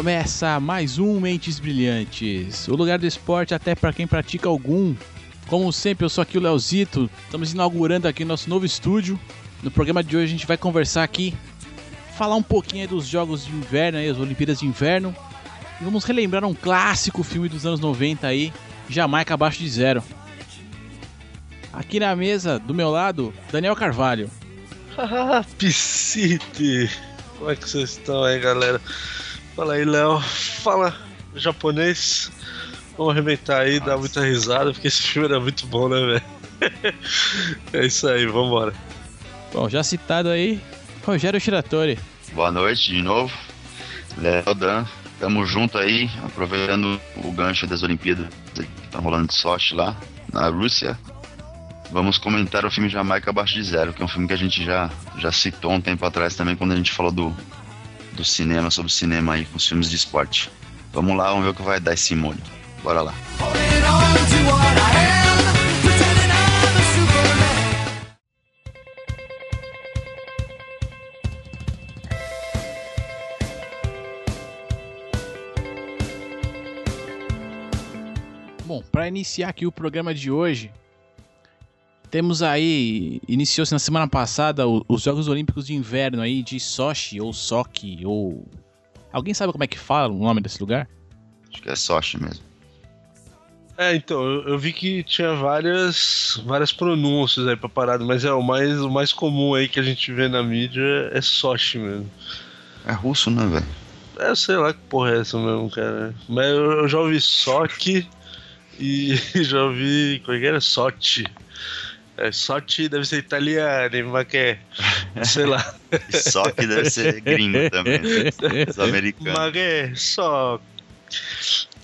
Começa mais um Mentes Brilhantes, o lugar do esporte até para quem pratica algum. Como sempre, eu sou aqui o Leozito, estamos inaugurando aqui nosso novo estúdio. No programa de hoje a gente vai conversar aqui, falar um pouquinho dos jogos de inverno, aí, as Olimpíadas de Inverno. E vamos relembrar um clássico filme dos anos 90 aí, Jamaica Abaixo de Zero. Aqui na mesa, do meu lado, Daniel Carvalho. Ah, Piscite! Como é que vocês estão aí, galera? Fala aí, Léo. Fala, japonês. Vamos arrebentar aí, dar muita risada, porque esse filme era muito bom, né, velho? é isso aí, vambora. Bom, já citado aí, Rogério Shiratori. Boa noite de novo. Léo Dan, tamo junto aí, aproveitando o gancho das Olimpíadas que tá rolando de Sochi lá, na Rússia. Vamos comentar o filme Jamaica Abaixo de Zero, que é um filme que a gente já, já citou um tempo atrás também, quando a gente falou do, do cinema, sobre cinema aí, com os filmes de esporte. Vamos lá, vamos ver o que vai dar esse molho. Bora lá. Bom, para iniciar aqui o programa de hoje, temos aí, iniciou-se na semana passada o- os Jogos Olímpicos de Inverno aí de Sochi ou Sochi ou alguém sabe como é que fala o nome desse lugar? Acho que é Sochi mesmo. É, então, eu, vi que tinha várias, várias pronúncias aí pra parada, mas é o mais, o mais comum aí que a gente vê na mídia é Sochi mesmo. É russo, né, velho? É, sei lá que porra é essa mesmo, cara. Mas eu, eu já ouvi Sochi e já ouvi. Como é que era? Sochi. É, Sochi deve ser italiano, mas que é. Sei lá. Só que deve ser gringo também. né? Os americanos. Mas é só.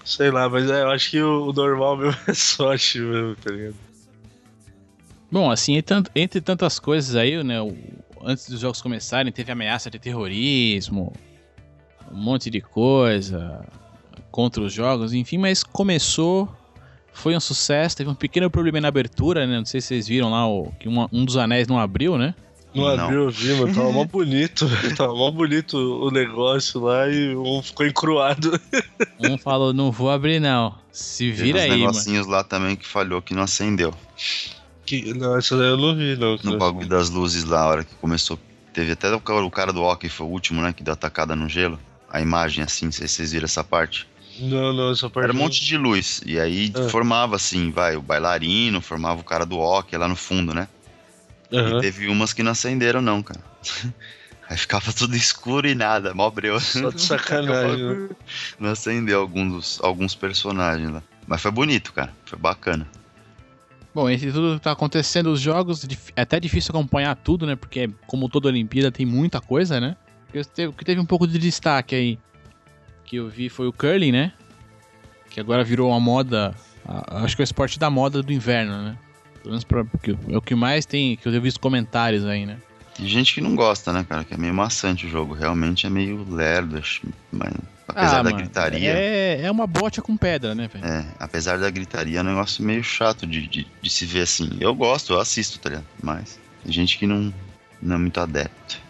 Sei lá, mas é, eu acho que o, o normal mesmo é Sochi mesmo, tá ligado? Bom, assim, entre tant- entre tantas coisas aí, né, o- antes dos jogos começarem, teve ameaça de terrorismo, um monte de coisa contra os jogos, enfim, mas começou, foi um sucesso, teve um pequeno problema na abertura, né, não sei se vocês viram lá, o, que uma- um dos anéis não abriu, né? Não, Não. abriu, eu vi, mano. Tava mó bonito. Tava mó bonito o negócio lá e um ficou encruado. Um falou, não vou abrir não, se vira uns aí, mano. negocinhos lá também que falhou, que não acendeu. Que, não, essa daí eu não vi, não. No bagulho das luzes lá, a hora que começou. Teve até o cara, do hockey, foi o último, né? Que deu a tacada no gelo. A imagem, assim, não sei se vocês viram essa parte. Não, não, essa parte. Era um monte de luz. E aí Ah. formava, assim, vai, o bailarino, formava o cara do hockey lá no fundo, né? Aham. E teve umas que não acenderam, não, cara. Aí ficava tudo escuro e nada, mó breu. Só de sacanagem, né? Não acendeu alguns, dos- alguns personagens lá. Mas foi bonito, cara. Foi bacana. Bom, entre tudo que tá acontecendo, os jogos, dif- é até difícil acompanhar tudo, né? Porque, como toda Olimpíada, tem muita coisa, né? Teve- O que teve um pouco de destaque aí, que eu vi, foi o curling, né? Que agora virou uma moda, a- acho que é o esporte da moda do inverno, né? Pelo menos pra, porque é o que mais tem, que eu tenho visto comentários aí, né? Tem gente que não gosta, né, cara? Que é meio maçante o jogo. Realmente é meio lerdo, mas apesar Ah, da mano, gritaria. É, é uma bote com pedra, né, velho? É, apesar da gritaria, é um negócio meio chato de, de, de se ver assim. Eu gosto, eu assisto, tá ligado? Mas tem gente que não, não é muito adepto.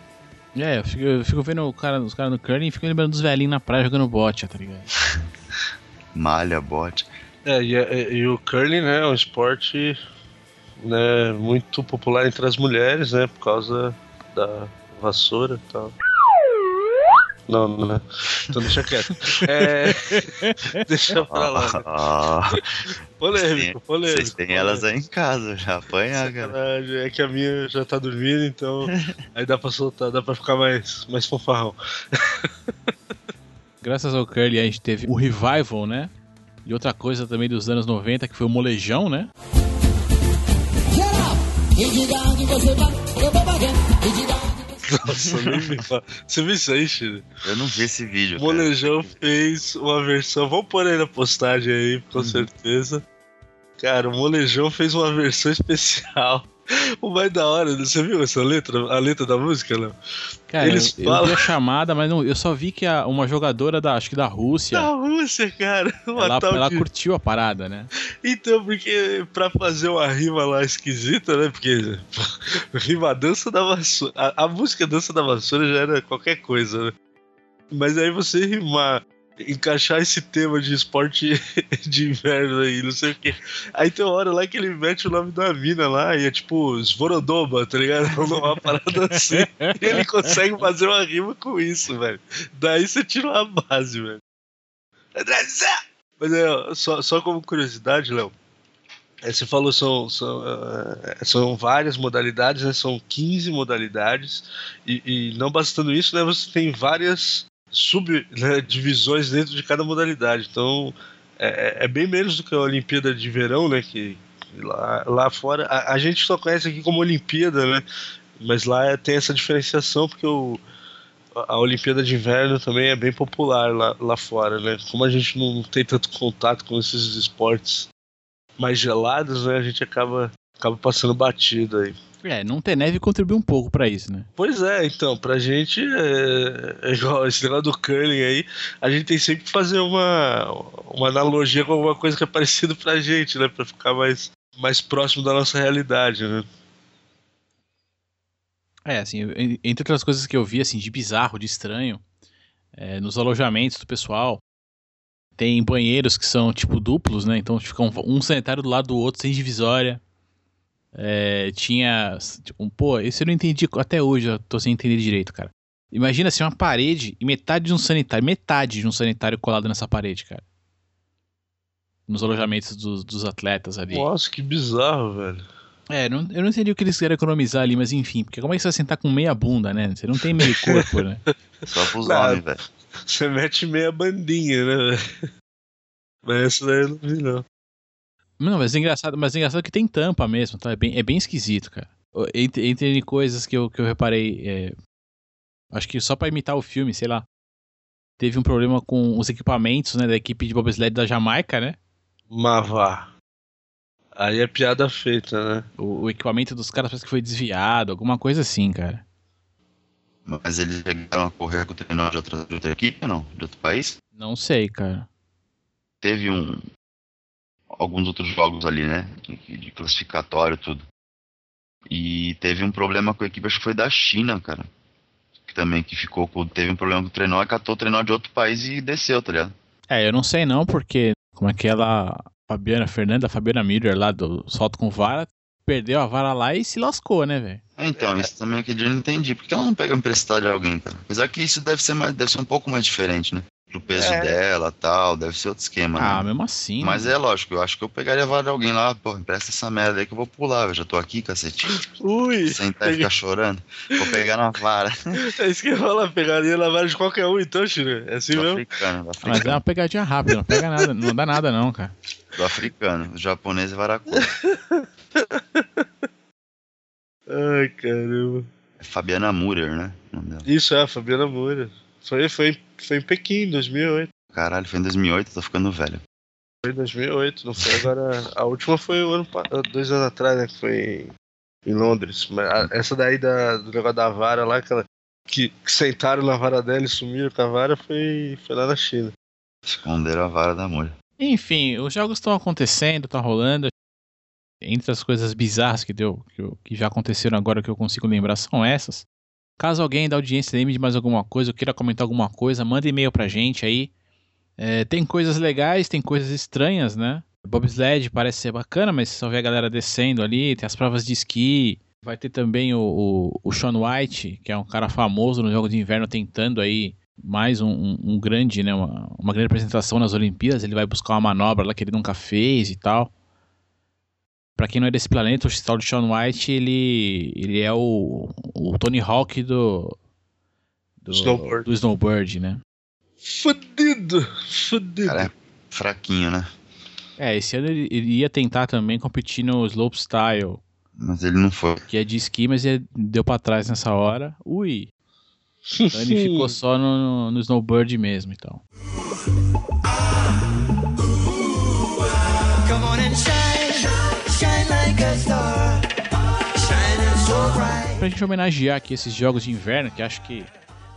É, eu fico, eu fico vendo o cara, os caras no curling e fico lembrando dos velhinhos na praia jogando bote, tá ligado? Malha, bote. É, e, e- e o curling, né, é um esporte né, muito popular entre as mulheres, né, por causa da vassoura e tal. Não, não, é. Então deixa quieto. É, deixa pra lá. né? Ah, Polêmico, polêmico. vocês têm elas aí em casa, já apanha, cara. É que a minha já tá dormindo, então aí dá pra soltar, dá pra ficar mais, mais fanfarrão. Graças ao curling a gente teve o revival, né? E outra coisa também dos anos 90, que foi o molejão, né? Nossa, nem me fala. Você viu isso aí, Chile? Eu não vi esse vídeo. O. Molejão fez uma versão. Vamos pôr aí na postagem aí, com certeza. Cara, o Molejão fez uma versão especial. O mais da hora, você viu essa letra? A letra da música, Léo? Cara, Eles eu, eu falam- vi a chamada, mas não, eu só vi que a- uma jogadora da, acho que da Rússia, Da Rússia, cara. Ela, ela de- curtiu a parada, né? Então, porque pra fazer uma rima lá esquisita, né? Porque rima dança da vassoura. A, a música dança da vassoura já era qualquer coisa, né? Mas aí você rimar encaixar esse tema de esporte de inverno aí, não sei o que. Aí tem uma hora lá que ele mete o nome da mina lá e é tipo Svorodoba, tá ligado? Uma parada assim. e ele consegue fazer uma rima com isso, velho. Daí você tira uma base, velho. Mas é, só, só como curiosidade, Léo. É, você falou são, são, uh, são várias modalidades, né? São 15 modalidades. E, e não bastando isso, né? Você tem várias subdivisões né, dentro de cada modalidade. Então, é, é, é, bem menos do que a Olimpíada de Verão, né? Que lá, lá fora a, a, gente só conhece aqui como Olimpíada, né? Mas lá é, tem essa diferenciação porque o, a Olimpíada de Inverno também é bem popular lá, lá fora, né? Como a gente não tem tanto contato com esses esportes mais gelados, né? A gente acaba acaba passando batido aí. É, não ter neve contribui um pouco para isso, né? Pois é, então, pra gente, é, é igual esse negócio do curling aí, a gente tem sempre que fazer uma, uma analogia com alguma coisa que é parecido pra gente, né? Pra ficar mais, mais próximo da nossa realidade, né? É, assim, entre outras coisas que eu vi, assim, de bizarro, de estranho, é, nos alojamentos do pessoal, tem banheiros que são, tipo, duplos, né? Então ficam um sanitário do lado do outro, sem divisória. É, tinha. Tipo, pô, isso eu não entendi até hoje, eu tô sem entender direito, cara. Imagina assim, uma parede e metade de um sanitário, metade de um sanitário colado nessa parede, cara. Nos alojamentos dos, dos atletas ali. Nossa, que bizarro, velho. É, não, eu não entendi o que eles querem economizar ali, mas enfim, porque como é que você vai sentar com meia bunda, né? Você não tem meio corpo, né? Só pros homens, velho. Você mete meia bandinha, né, velho? Mas essa daí eu não vi, não. Não, mas é engraçado, mas é engraçado que tem tampa mesmo, tá? É bem, é bem esquisito, cara. Entre, entre coisas que eu, que eu reparei, é, acho que só para imitar o filme, sei lá, teve um problema com os equipamentos, né, da equipe de bobsled da Jamaica, né? Mavá. Aí é piada feita, né? O, o, equipamento dos caras parece que foi desviado, alguma coisa assim, cara. Mas eles chegaram a correr com o treinador de outra, de outra equipe ou não? De outro país? Não sei, cara. Teve um, alguns outros jogos ali, né? De, classificatório e tudo. E teve um problema com a equipe, acho que foi da China, cara. Que também que ficou com. Teve um problema com o trenó e catou o trenó de outro país e desceu, tá ligado? É, eu não sei não, porque como aquela Fabiana Fernanda, Fabiana Miller lá do Salto com Vara, perdeu a vara lá e se lascou, né, velho? É, então, isso também dia eu não entendi. Por que ela não pega emprestado de alguém, cara? Apesar que isso deve ser, mais, deve ser um pouco mais diferente, né? Pro peso é. dela tal, deve ser outro esquema. Ah, né? mesmo assim. Mas né? é lógico, eu acho que eu pegaria a vara de alguém lá, pô, empresta essa merda aí que eu vou pular, eu já tô aqui, cacete. Ui! Sentar e ficar chorando. Vou pegar na vara. É isso que eu falo, pegaria na vara de qualquer um, então, Chile. É assim do mesmo? Africano, do africano. Mas é uma pegadinha rápida, não pega nada, não dá nada não, cara. Do africano, o japonês é varacu. Ai, caramba. É Fabiana Murer, né? Isso, é, Fabiana Murer. Foi, foi, foi em Pequim, 2008. Caralho, foi em 2008, tô ficando velho. Foi em 2008, não foi agora. A última foi um ano, dois anos atrás, né? Que foi em Londres. Mas a, essa daí da, do negócio da vara lá, aquela, que, que sentaram na vara dela e sumiram com a vara, foi, foi lá na China. Esconderam a vara da mulher. Enfim, os jogos estão acontecendo, estão rolando. Entre as coisas bizarras que deu, que, que já aconteceram agora que eu consigo lembrar, são essas. Caso alguém da audiência lembre de mais alguma coisa ou queira comentar alguma coisa, manda e-mail pra gente aí. É, tem coisas legais, tem coisas estranhas, né? Bobsled parece ser bacana, mas só vê a galera descendo ali, tem as provas de esqui. Vai ter também o, o, o Sean White, que é um cara famoso no jogo de inverno, tentando aí mais um, um, um grande, né? Uma, uma grande apresentação nas Olimpíadas. Ele vai buscar uma manobra lá que ele nunca fez e tal. Pra quem não é desse planeta, o tal de Sean White, ele, ele é o, o Tony Hawk do, do, snowboard. do snowboard, né? Fudido, fudido. Cara, é fraquinho, né? É, esse ano ele, ele ia tentar também competir no slopestyle. Mas ele não foi. Que é de esqui, mas ele deu pra trás nessa hora. Ui! Então ele ficou só no, no snowboard mesmo, então. Come Pra gente homenagear aqui esses jogos de inverno, que acho que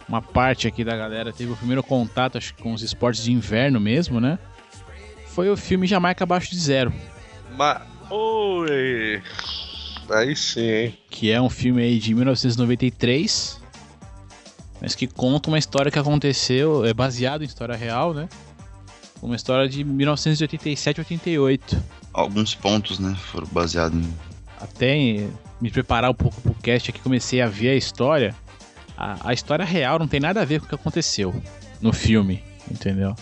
uma parte aqui da galera teve o primeiro contato acho, com os esportes de inverno mesmo, né? Foi o filme Jamaica Abaixo de Zero. Mas. Oi! Aí sim, hein? Que é um filme aí de 1993. mas que conta uma história que aconteceu, é baseado em história real, né? Uma história de 1987-88. Alguns pontos, né, foram baseados em. Até em me preparar um pouco pro cast aqui, comecei a ver a história. A, a história real não tem nada a ver com o que aconteceu no filme, entendeu?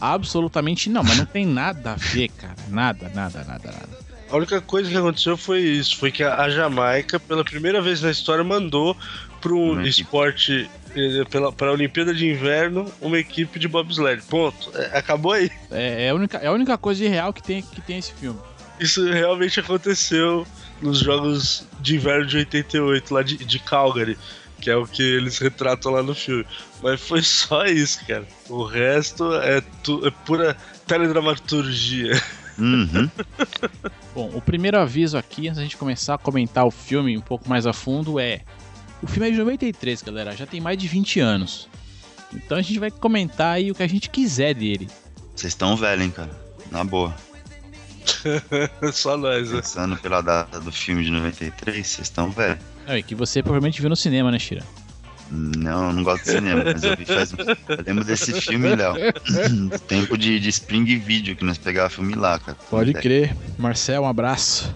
Absolutamente não, mas não tem nada a ver, cara. Nada, nada, nada, nada. A única coisa que aconteceu foi isso, foi que a Jamaica, pela primeira vez na história, mandou para um esporte, eh, pela, para a Olimpíada de Inverno, uma equipe de bobsled. Ponto. É, acabou aí. É, é a única, é a única coisa de real que tem, que tem esse filme. Isso realmente aconteceu nos Jogos de Inverno de 88, lá de, de Calgary, que é o que eles retratam lá no filme. Mas foi só isso, cara. O resto é, tu, é pura teledramaturgia. Uhum. Bom, o primeiro aviso aqui, antes da gente começar a comentar o filme um pouco mais a fundo, é. O filme é de 93, galera, já tem mais de 20 anos. Então a gente vai comentar aí o que a gente quiser dele. Vocês estão velhos, hein, cara. Na boa. só nós, né? Pensando pela data do filme de 93, vocês estão velhos. É, que você provavelmente viu no cinema, né, Shira? Não, eu não gosto de cinema, mas eu vi faz. Eu lembro desse filme, Léo. Do tempo de, de Spring Video, que nós pegava filme lá, cara. Pode crer. Marcel, um abraço.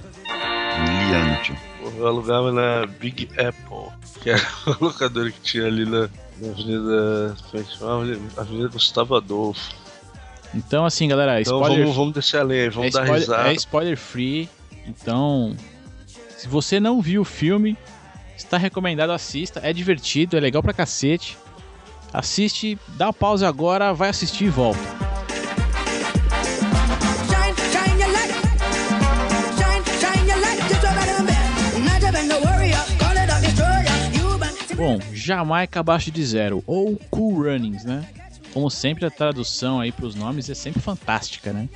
Miliano, tio. Eu alugava na Big Apple, que era uma locadora que tinha ali na, na Avenida. Como é que chamava? Avenida Gustavo Adolfo. Então, assim, galera, Então spoiler, vamos, vamos descer a lenha, vamos é, dar spoiler, risada. é spoiler free. Então, se você não viu o filme, está recomendado, assista. É divertido, é legal pra cacete. Assiste, dá uma pausa agora, vai assistir e volta. Bom, Jamaica abaixo de zero, ou Cool Runnings, né? Como sempre, a tradução aí pros nomes é sempre fantástica, né?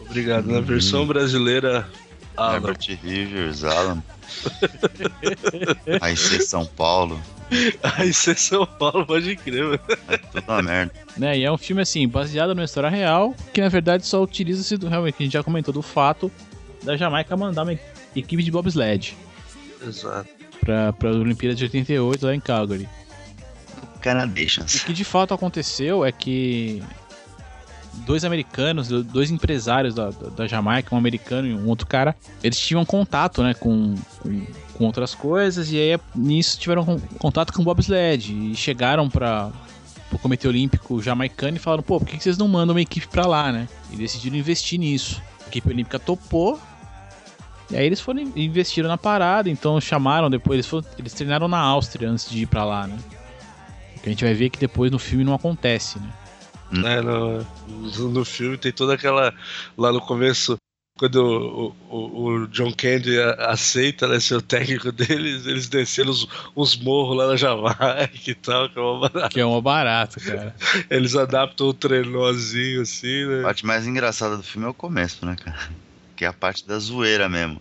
Obrigado. Na versão brasileira, Alan. Herbert Rivers, Alan. Aí ser São Paulo. Aí é São Paulo, pode crer, mano. É tudo uma merda. né? E é um filme, assim, baseado numa história real, que na verdade só utiliza-se, do- realmente, que a gente já comentou, do fato da Jamaica mandar uma equipe de bobsled Exato. pra, pra Olimpíada de 88 lá em Calgary. O que de fato aconteceu é que dois americanos, dois empresários da, da, Jamaica, um americano e um outro cara, eles tinham contato, né, com, com, com outras coisas, e aí nisso tiveram con- contato com o bobsled e chegaram para o Comitê Olímpico jamaicano e falaram, pô, por que vocês não mandam uma equipe pra lá, né? E decidiram investir nisso. A equipe olímpica topou, e aí eles foram investiram na parada, então chamaram depois, eles, foram, eles treinaram na Áustria antes de ir pra lá, né? Que a gente vai ver que depois no filme não acontece, né? É, no, no- filme tem toda aquela. Lá no começo, quando o, o, o John Candy a- aceita né, ser o técnico deles, eles desceram os, os morros lá na Jamaica e tal, que é uma barata. Que é uma barata, cara. Eles adaptam o trenózinho assim, A né? parte mais engraçada do filme é o começo, né, cara? Que é a parte da zoeira mesmo.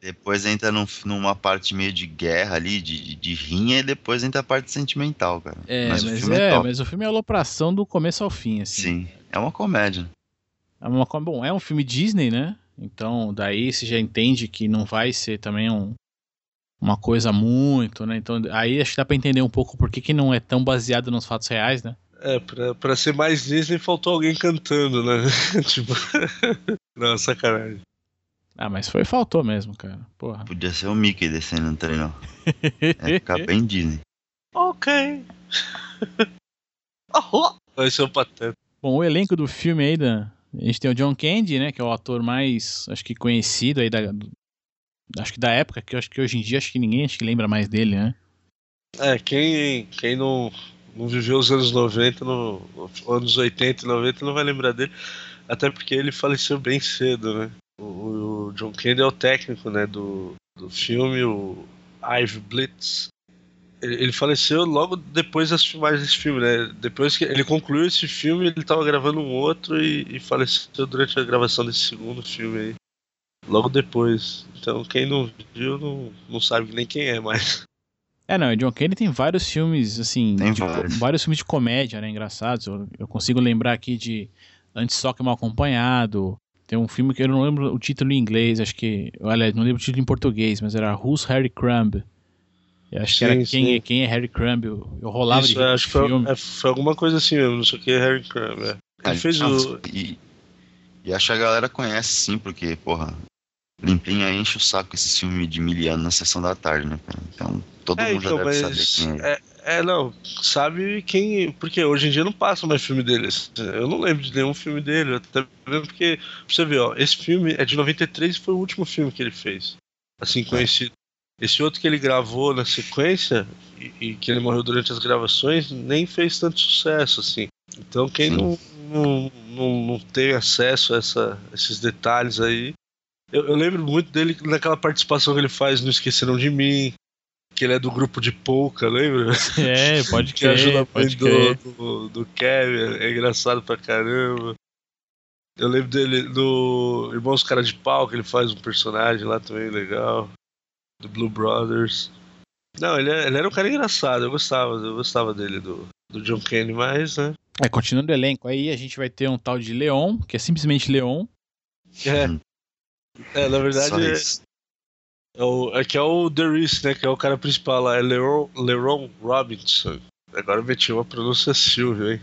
Depois entra num- numa parte meio de guerra ali, de, de, de rinha, e depois entra a parte sentimental, cara. É, mas, mas, o filme é, é, top. mas o filme é alopração do começo ao fim, assim. Sim, é uma comédia. É uma, bom, é um filme Disney, né? Então, daí você já entende que não vai ser também um, uma coisa muito, né? Então, aí acho que dá pra entender um pouco por que, que não é tão baseado nos fatos reais, né? É, pra, pra ser mais Disney faltou alguém cantando, né? tipo. Não, sacanagem. Ah, mas foi faltou mesmo, cara. Porra. Podia ser o Mickey descendo no trenó. É ficar bem Disney. Ok. Vai ser o pateta. Bom, o elenco do filme aí, da, a gente tem o John Candy, né? Que é o ator mais, acho que conhecido aí da, acho que da época, que eu acho que hoje em dia acho que ninguém acho que lembra mais dele, né? É, quem, quem não, não viveu os anos 90, no, anos 80 e 90 não vai lembrar dele. Até porque ele faleceu bem cedo, né? O, o John Candy é o técnico, né, do, do filme, o Ive Blitz. Ele, faleceu logo depois das filmagens desse filme, né? Depois que ele concluiu esse filme, ele tava gravando um outro e, e faleceu durante a gravação desse segundo filme aí. Logo depois. Então quem não viu não, não sabe nem quem é mais. É, não, o John Candy tem vários filmes, assim, Tem de vários. vários filmes de comédia, né, engraçados. Eu, eu consigo lembrar aqui de Antes Só Que Mal Acompanhado. Tem um filme que eu não lembro o título em inglês, acho que. Olha, não lembro o título em português, mas era Who's Harry Crumb. Eu acho Sim, que era quem, sim. quem é Harry Crumb. Eu, eu rolava Isso, de é, acho que com foi, filme. é, foi alguma coisa assim mesmo, não sei o que, Harry Crumb. É. Ele fez o. E, e acho que a galera conhece sim, porque, porra, Limpinha enche o saco esse filme de miliano na sessão da tarde, né, cara? Então, todo É, mundo já então, deve mas. saber quem é. É, não, sabe quem. Porque hoje em dia não passa mais filme deles. Eu não lembro de nenhum filme dele, até mesmo porque. Pra você ver, ó, esse filme é de 93 e foi o último filme que ele fez. Assim, conhecido. Esse outro que ele gravou na sequência, e, e que ele morreu durante as gravações, nem fez tanto sucesso, assim. Então quem não, não, não, não tem acesso a essa, esses detalhes aí. Eu, eu lembro muito dele naquela participação que ele faz no Esqueceram de Mim, que ele é do grupo de polka, lembra? É, pode que ajuda crer, a mãe pode do, do, do Kevin, é engraçado pra caramba. Eu lembro dele no Irmãos Cara de Pau, que ele faz um personagem lá também legal. Do Blue Brothers. Não, ele, é- ele era um cara engraçado, eu gostava, eu gostava dele, do, do John Candy, mas, né? É, continuando o elenco aí, a gente vai ter um tal de Leon, que é simplesmente Leon. É, Hum. é na verdade, é, é o, é que é o The Reese, né? Que é o cara principal lá, é Leron, Leron Robinson. Agora meti uma pronúncia Silvio, hein?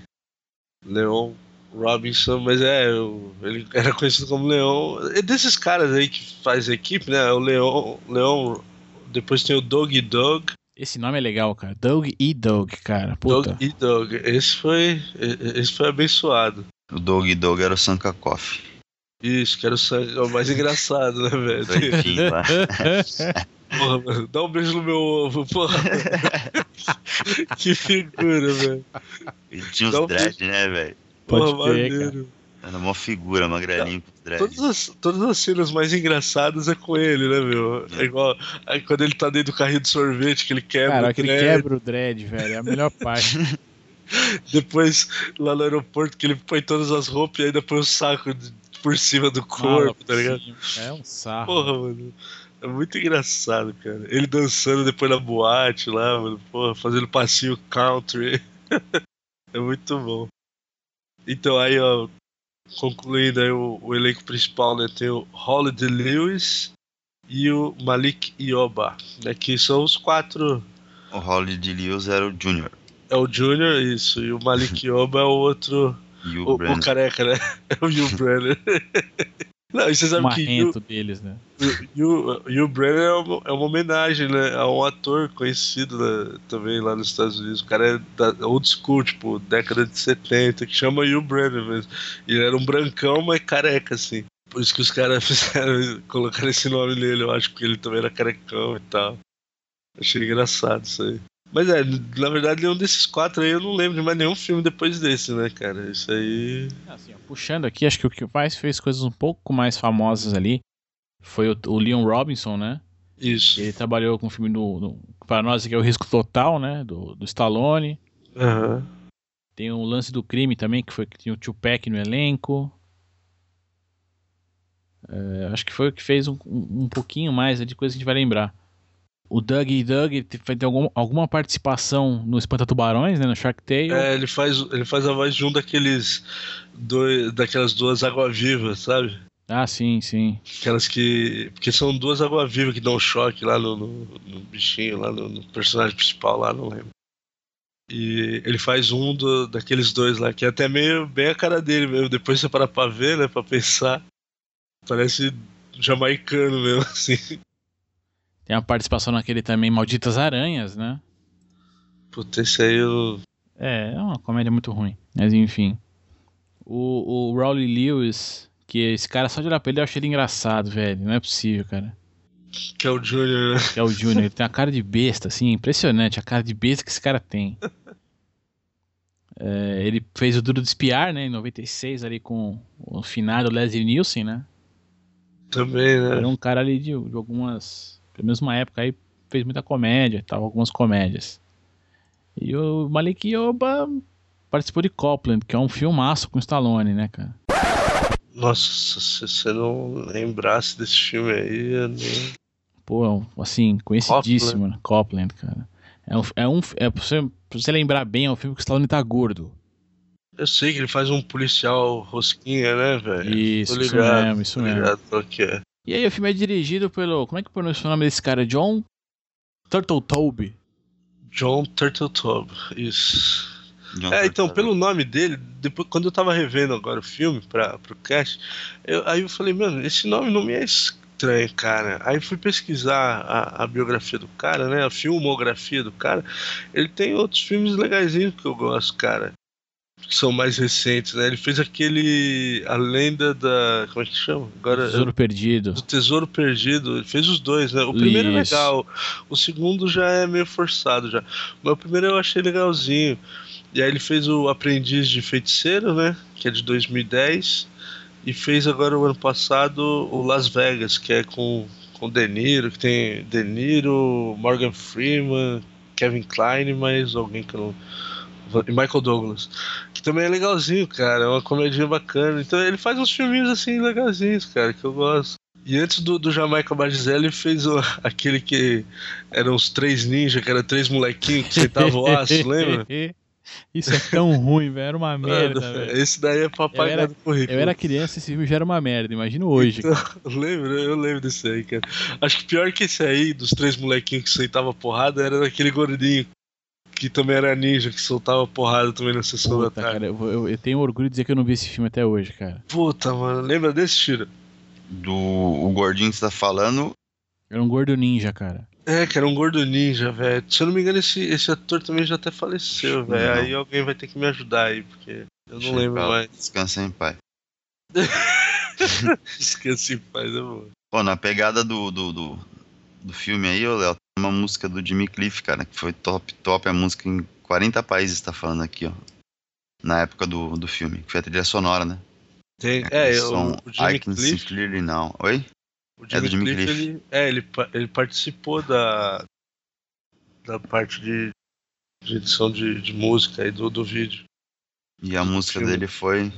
Leon Robinson, mas é, ele era conhecido como Leon. É desses caras aí que faz a equipe, né? O Leon, Leon depois tem o Dog Dog, Esse nome é legal, cara. Doug e Doug, cara. Puta. Dog e Dog. Esse foi, esse foi abençoado. O Dog Dog era o Sankakoff. Isso, que era o, sangue- é o mais engraçado, né, velho? Doidinho lá. Porra, mano, dá um beijo no meu ovo, porra. que figura, velho. Ele tinha Dá um uns dread, né, velho? Pode Porra, crer, maneiro. Era uma figura, magrelinho com os dread. Todas as, todas as cenas mais engraçadas é com ele, né, meu? É igual aí quando ele tá dentro do carrinho de sorvete, que ele quebra Cara, o aquele dread. quebra o dread, velho. É a melhor parte. Depois, lá no aeroporto, que ele põe todas as roupas e ainda põe o saco de- por cima do corpo, tá ligado? É um sarro. Porra, mano. É muito engraçado, cara. Ele dançando depois na boate lá, mano. Porra, fazendo passinho country. é muito bom. Então aí, ó, concluindo aí o, o elenco principal, né? Tem o Holiday Lewis e o Malik Ioba, né? Que são os quatro. O Holly de Lewis era o Junior. É o Junior, isso, e o Malik Ioba é o outro. O, O, careca, né? É o Hugh Brenner. Não, e você O sabe que Hugh, marrento deles, né? O Brenner é uma, é uma homenagem, né? A um ator conhecido né, também lá nos Estados Unidos. O cara é da old school, tipo, década de 70, que chama Hugh Brenner mesmo. E ele era um brancão, mas careca, assim. Por isso que os caras fizeram, colocaram esse nome nele, eu acho, porque ele também era carecão e tal. Achei engraçado isso aí. Mas é, na verdade, nenhum desses quatro aí eu não lembro de mais nenhum filme depois desse, né, cara? Isso aí. Assim, ó, puxando aqui, acho que o que mais fez coisas um pouco mais famosas ali foi o, o Leon Robinson, né? Isso. Ele trabalhou com o filme do, do para nós aqui é o Risco Total, né? Do, do Stallone. Aham. Tem o lance do crime também, que foi que tinha o Tupac no elenco. É, acho que foi o que fez um, um um pouquinho mais né, de coisa que a gente vai lembrar. O Doug e Doug vai ter algum, alguma participação no Espanta Tubarões, né? No Shark Tale. É, ele faz, ele faz a voz de um daqueles. Dois, daquelas duas água-vivas, sabe? Ah, sim, sim. Aquelas que. Porque são duas água-vivas que dão choque lá no, no, no bichinho, lá no, no personagem principal, lá, não lembro. E ele faz um do, daqueles dois lá, que é até meio bem a cara dele mesmo. Depois você para pra ver, né? Pra pensar. Parece jamaicano mesmo, assim. Tem uma participação naquele também Malditas Aranhas, né? Puta, esse aí eu. É, é uma comédia muito ruim. Mas enfim. O, o Rowley Lewis, que esse cara, só de olhar pra ele, eu achei ele engraçado, velho. Não é possível, cara. Que é o Junior, né? Que é o Junior. Ele tem uma cara de besta, assim, impressionante a cara de besta que esse cara tem. É, ele fez o Duro de Espiar, né, em 96, ali com o finado Leslie Nielsen, né? Também, né? Era um cara ali de, de algumas. Pelo menos uma época aí, fez muita comédia e tal, algumas comédias. E o Malik Yoba participou de Copland, que é um filmaço com Stallone, né, cara? Nossa, se você não lembrasse desse filme aí, eu nem... Pô, assim, conhecidíssimo, né? Copland, cara. É um, é um é, pra, você, pra você lembrar bem, é um filme que o Stallone tá gordo. Eu sei que ele faz um policial rosquinha, né, velho? Isso, isso mesmo, isso mesmo. ligado que é. E aí o filme é dirigido pelo. Como é que pronuncia o nome desse cara? John Turtletobe. John Turtletaube, isso. John É, então, pelo nome dele, depois, quando eu tava revendo agora o filme pra, pro cast, eu- aí eu falei, mano, esse nome não me é estranho, cara. Aí fui pesquisar a, a biografia do cara, né? A filmografia do cara. Ele tem outros filmes legaisinhos que eu gosto, cara. São mais recentes, né? Ele fez aquele. A lenda da. Como é que chama? Agora. Tesouro Perdido. Do Tesouro Perdido, ele fez os dois, né? O primeiro Isso. é legal, o segundo já é meio forçado já. Mas o primeiro eu achei legalzinho. E aí ele fez o Aprendiz de Feiticeiro, né? Que é de 2010. E fez agora o ano passado o Las Vegas, que é com, com De Niro, que tem De Niro, Morgan Freeman, Kevin Kline, e mais alguém que eu não. E Michael Douglas. Também é legalzinho, cara. É uma comédia bacana. Então ele faz uns filminhos assim legalzinhos, cara, que eu gosto. E antes do, do Jamaica Badizelli, ele fez o- aquele que eram os três ninjas, que eram três molequinhos que sentavam o aço, lembra? Isso é tão ruim, velho. Era uma merda, velho. esse daí é pra Eu era- do currículo. Eu era criança e esse filme já era uma merda. Imagina hoje. Então, lembro, eu lembro desse aí, cara. Acho que pior que esse aí, dos três molequinhos que sentavam porrada, era daquele gordinho que também era ninja, que soltava porrada também na sessão Puta, da tarde. cara, eu, eu- eu tenho orgulho de dizer que eu não vi esse filme até hoje, cara. Puta, mano, lembra desse tiro? Do o gordinho que você tá falando, Era um gordo ninja, cara. É, que era um gordo ninja, velho. Se eu não me engano, esse, esse ator também já até faleceu, velho. Não. Aí alguém vai ter que me ajudar aí, porque eu não Deixa lembro pra- mais. descansa em paz. Esqueci, pai, né, mano? Pô, na pegada do, do, do, do filme aí, ô Léo, uma música do Jimmy Cliff, cara, que foi top, top a música em 40 países, tá falando aqui, ó. Na época do, do filme, que foi a trilha sonora, né? Tem, é, som, o, o Jimmy I Can See Cliff, Clearly Now. Oi? o é do Jimmy Jimmy Cliff, Cliff. ele, é, ele, ele participou da, da parte de, de edição de, de música aí do, do vídeo. E a música filme. dele foi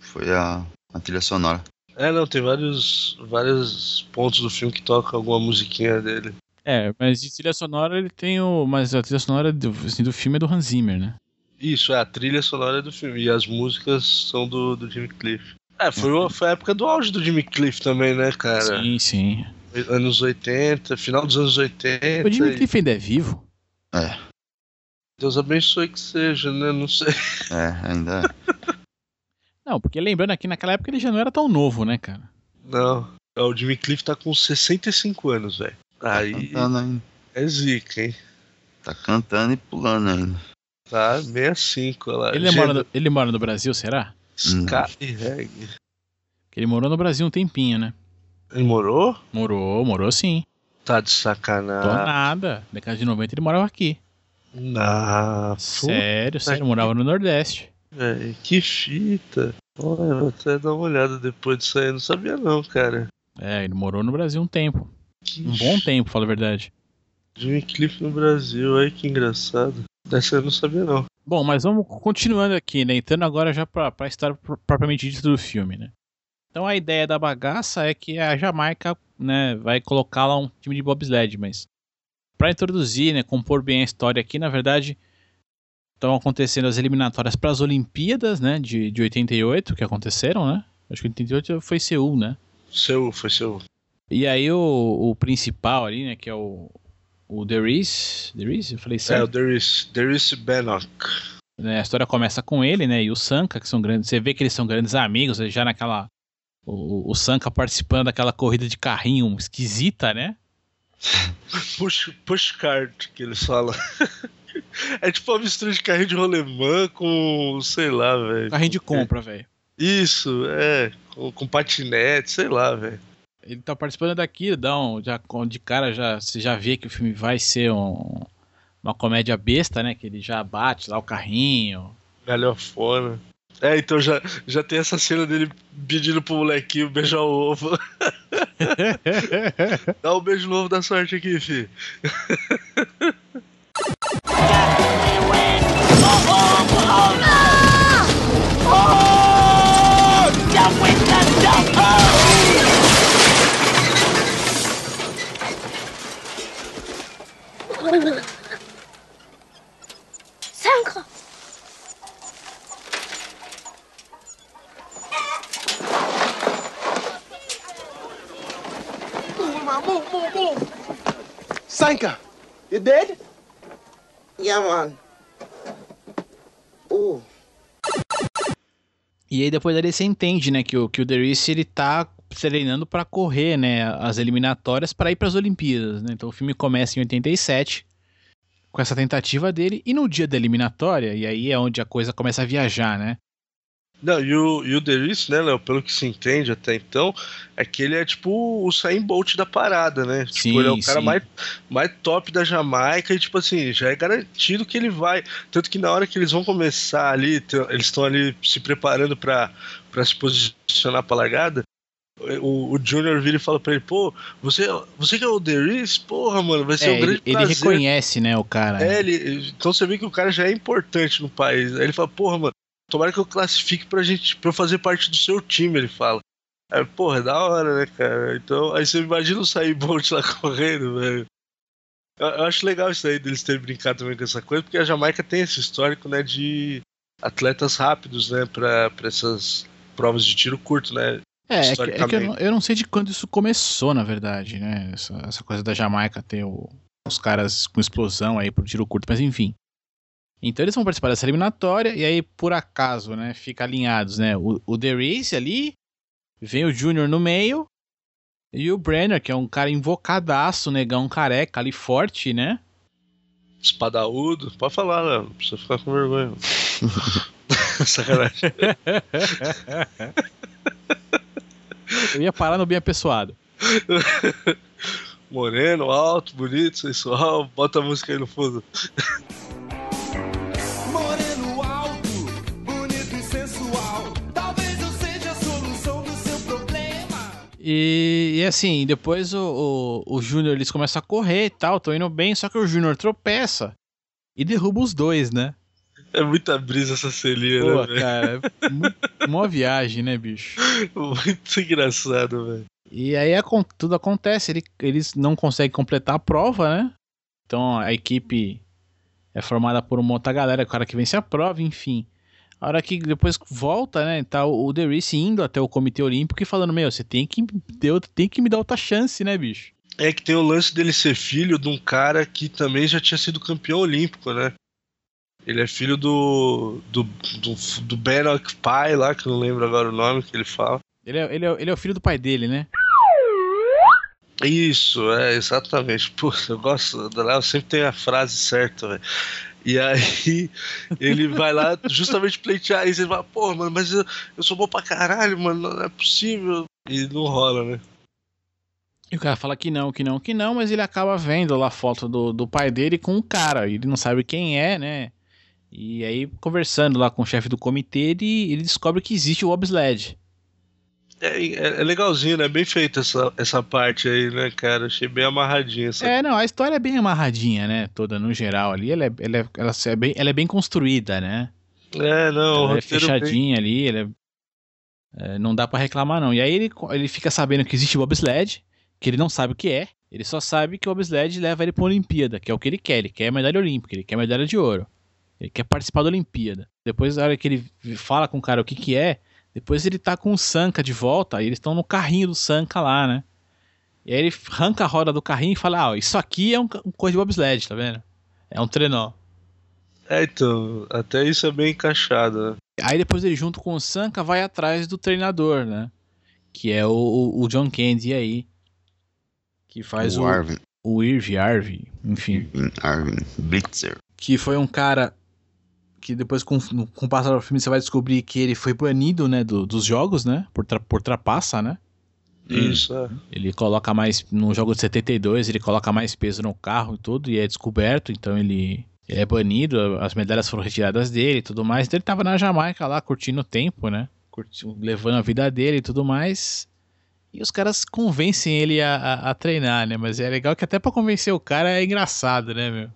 foi a, a trilha sonora. É, não, tem vários, vários pontos do filme que tocam alguma musiquinha dele. É, mas de trilha sonora ele tem o. Mas a trilha sonora do, assim, do filme é do Hans Zimmer, né? Isso, é a trilha sonora do filme. E as músicas são do, do Jimmy Cliff. É, foi, o- foi a época do auge do Jimmy Cliff também, né, cara? Sim, sim. Anos 80, final dos anos 80. O Jimmy e Cliff ainda é vivo? É, Deus abençoe que seja, né? Não sei. é, ainda é. Não, porque lembrando aqui, naquela época ele já não era tão novo, né, cara? Não. Ó, O Jimmy Cliff tá com 65 anos, velho. Tá Aí cantando ainda. é zica, hein? Tá cantando e pulando ainda. Tá 65, olha lá. Ele mora, no, ele mora no Brasil, será? Ska e reggae. Ele morou no Brasil um tempinho, né? Ele morou? Morou, morou sim. Tá de Tô sacanagem. nada. Década de 90 ele morava aqui. Na Sério, sério, morava no Nordeste. Véi, que fita. Olha, eu vou até dar uma olhada depois disso aí. Eu não sabia não, cara. É, ele morou no Brasil um tempo. Um bom tempo, fala a verdade. Jimmy Cliff no Brasil, aí que engraçado. Dessa eu não sabia não. Bom, mas vamos continuando aqui, né? Entrando agora já pra, pra história pro- propriamente dita do filme, né? Então a ideia da bagaça é que a Jamaica, né, vai colocar lá um time de bobsled, mas pra introduzir, né, compor bem a história aqui, na verdade, estão acontecendo as eliminatórias para as Olimpíadas, né, de, de 88, que aconteceram, né? Acho que 88 foi Seul, né? Seu, foi seu. E aí o, o principal ali, né, que é o, o Derice, Derice, eu falei É, certo? o Darius, Darius Bannock. né, a história começa com ele, né, e o Sanka, que são grandes, você vê que eles são grandes amigos, né, já naquela o, o Sanka participando daquela corrida de carrinho esquisita, né? Push, push cart, que eles falam. é tipo uma mistura de carrinho de rolemã com, sei lá, velho. Carrinho de compra, velho. Isso, é. Com, com patinete, sei lá, velho. Ele tá participando daquilo, dá um, já de cara já você já vê que o filme vai ser um- uma comédia besta, né, que ele já bate lá o carrinho. Galhofona. É, então já, já tem essa cena dele pedindo pro molequinho beijar o ovo. Dá um beijo novo da sorte aqui, fi. Cinq. Sanka, You dead? Yeah, man. Oh. E aí depois dali você entende, né, que o, que o Derice, ele tá treinando pra correr, né, as eliminatórias pra ir pras Olimpíadas, né? Então o filme começa em 87 com essa tentativa dele e no dia da eliminatória, e aí é onde a coisa começa a viajar, né? Não, e o, e o Deris, né, Léo, pelo que se entende até então, é que ele é tipo o Sain Bolt da parada, né? Sim, tipo, ele é o cara sim. mais, mais top da Jamaica e, tipo assim, já é garantido que ele vai. Tanto que na hora que eles vão começar ali, eles estão ali se preparando pra se posicionar pra largada. O, o Junior vira e fala pra ele, pô, você, você que é o Deris? Porra, mano, vai ser É, um grande ele, ele prazer. reconhece, né, o cara. É, ele, então você vê que o cara já é importante no país. Aí ele fala, porra, mano, tomara que eu classifique pra gente, pra eu fazer parte do seu time, ele fala. Aí, porra, é da hora, né, cara? Então, aí você imagina o Sair Bolt lá correndo, velho. Eu, eu acho legal isso aí deles terem brincado também com essa coisa, porque a Jamaica tem esse histórico, né, de atletas rápidos, né, pra, pra essas provas de tiro curto, né? É, é que, é que eu, não, eu não sei de quando isso começou, na verdade, né? Essa, essa coisa da Jamaica ter o- os caras com explosão aí pro tiro curto, mas enfim. Então eles vão participar dessa eliminatória e aí, por acaso, né, fica alinhados, né? O, o The Race ali, vem o Junior no meio e o Brenner, que é um cara invocadaço, negão careca ali forte, né? Espadaúdo. Pode falar, né? Não precisa ficar com vergonha. Sacanagem. Eu ia parar no bem apessoado. Moreno, alto, bonito, sensual. Bota a música aí no fundo. Moreno alto, bonito e sensual. Talvez eu seja a solução do seu problema. E, assim, depois o, o, o Júnior eles começam a correr e tal, tão indo bem, só que o Júnior tropeça e derruba os dois, né? É muita brisa essa celinha, Pô, né, velho? cara, é mó viagem, né, bicho? Muito engraçado, velho. E aí tudo acontece, ele- eles não conseguem completar a prova, né? Então a equipe é formada por uma outra galera, o cara que vence a prova, enfim. A hora que depois volta, né, tá o, Derice indo até o Comitê Olímpico e falando, meu, você tem que, ter tem que me dar outra chance, né, bicho? É que tem o lance dele ser filho de um cara que também já tinha sido campeão olímpico, né? Ele é filho do. do, do, do Bannock Pai lá, que eu não lembro agora o nome que ele fala. Ele é, ele, é, ele é o filho do pai dele, né? Isso, é, exatamente. Pô, eu gosto Léo, sempre tem a frase certa, velho. E aí ele vai lá justamente pleitear isso. Ele fala, pô, mano, mas eu, eu sou bom pra caralho, mano, não é possível. E não rola, né? E o cara fala que não, que não, que não, mas ele acaba vendo lá a foto do, do pai dele com um cara. e Ele não sabe quem é, né? E aí, conversando lá com o chefe do comitê, ele, ele descobre que existe o bobsled. É, é, é legalzinho, né? Bem feita essa, essa parte aí, né, cara? Achei bem amarradinha essa. É, não, a história é bem amarradinha, né? Toda no geral ali. Ela é, ela é, ela é, bem, ela é bem construída, né? É, não, o ela é roteiro bem- fechadinha ali. Ela é- é, não dá pra reclamar, não. E aí ele, ele fica sabendo que existe bobsled, que ele não sabe o que é. Ele só sabe que o bobsled leva ele pra Olimpíada, que é o que ele quer. Ele quer a medalha olímpica, ele quer a medalha de ouro. Ele quer participar da Olimpíada. Depois, na hora que ele fala com o cara o que que é, depois ele tá com o Sanka de volta, e eles estão no carrinho do Sanka lá, né? E aí ele arranca a roda do carrinho e fala, ah, isso aqui é um, um coisa de bobsled, tá vendo? É um trenó. É, então, até isso é bem encaixado, né? Aí depois ele junto com o Sanka vai atrás do treinador, né? Que é o, o, o John Candy aí. Que faz o o, Arvin, o Irv Arvin, enfim. Arvin Blitzer. Que foi um cara que depois com, com o passar do filme você vai descobrir que ele foi banido, né, do- dos jogos, né? Por, tra, por trapaça, né? Isso, é. Ele coloca mais, no jogo de 72, ele coloca mais peso no carro e tudo, e é descoberto, então ele, ele é banido, as medalhas foram retiradas dele e tudo mais. Então ele tava na Jamaica lá, curtindo o tempo, né? Curti- levando a vida dele e tudo mais. E os caras convencem ele a, a- a treinar, né? Mas é legal que até pra convencer o cara é engraçado, né, meu?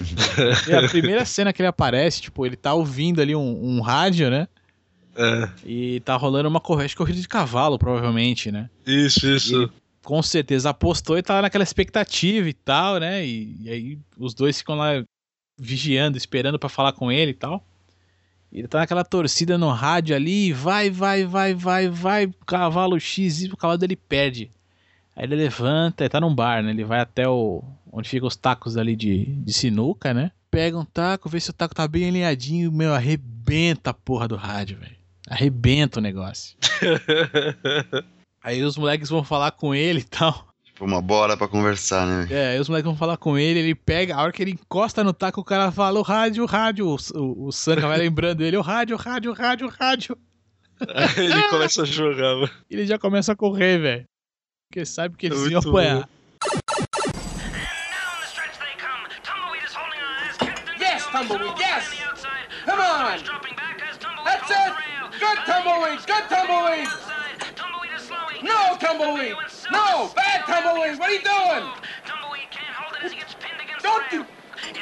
E a primeira cena que ele aparece, tipo, ele tá ouvindo ali um, um rádio, né? É, E tá rolando uma corrida, que corrida de cavalo, provavelmente, né? isso, isso. Ele com certeza apostou e tava naquela expectativa e tal, né? E, e aí os dois ficam lá vigiando, esperando pra falar com ele e tal. E ele tá naquela torcida no rádio ali, vai, vai, vai, vai, vai, cavalo X, e o cavalo dele perde. Aí ele levanta, ele tá num bar, né? Ele vai até o. onde ficam os tacos ali de, de sinuca, né? Pega um taco, vê se o taco tá bem alinhadinho, meu, arrebenta a porra do rádio, velho. Arrebenta o negócio. Aí os moleques vão falar com ele e tal. Tipo, uma bola pra conversar, né? É, aí os moleques vão falar com ele, ele pega, a hora que ele encosta no taco, o cara fala, o rádio, o rádio. O, o, o Sanka vai lembrando ele, o rádio, o rádio, o rádio, o rádio. Aí ele começa a jogar, mano. E ele já começa a correr, velho. Porque sabe que eles Muito iam apanhar. Down on. Is dropping back as Tumbleweed That's it. Good Tumbleweed, good Tumbleweed. Outside. Tumbleweed slowing. No, Tumbleweed. No, bad Tumbleweed. What are you doing? Tumbleweed can't hold it as he gets pinned against Don't do-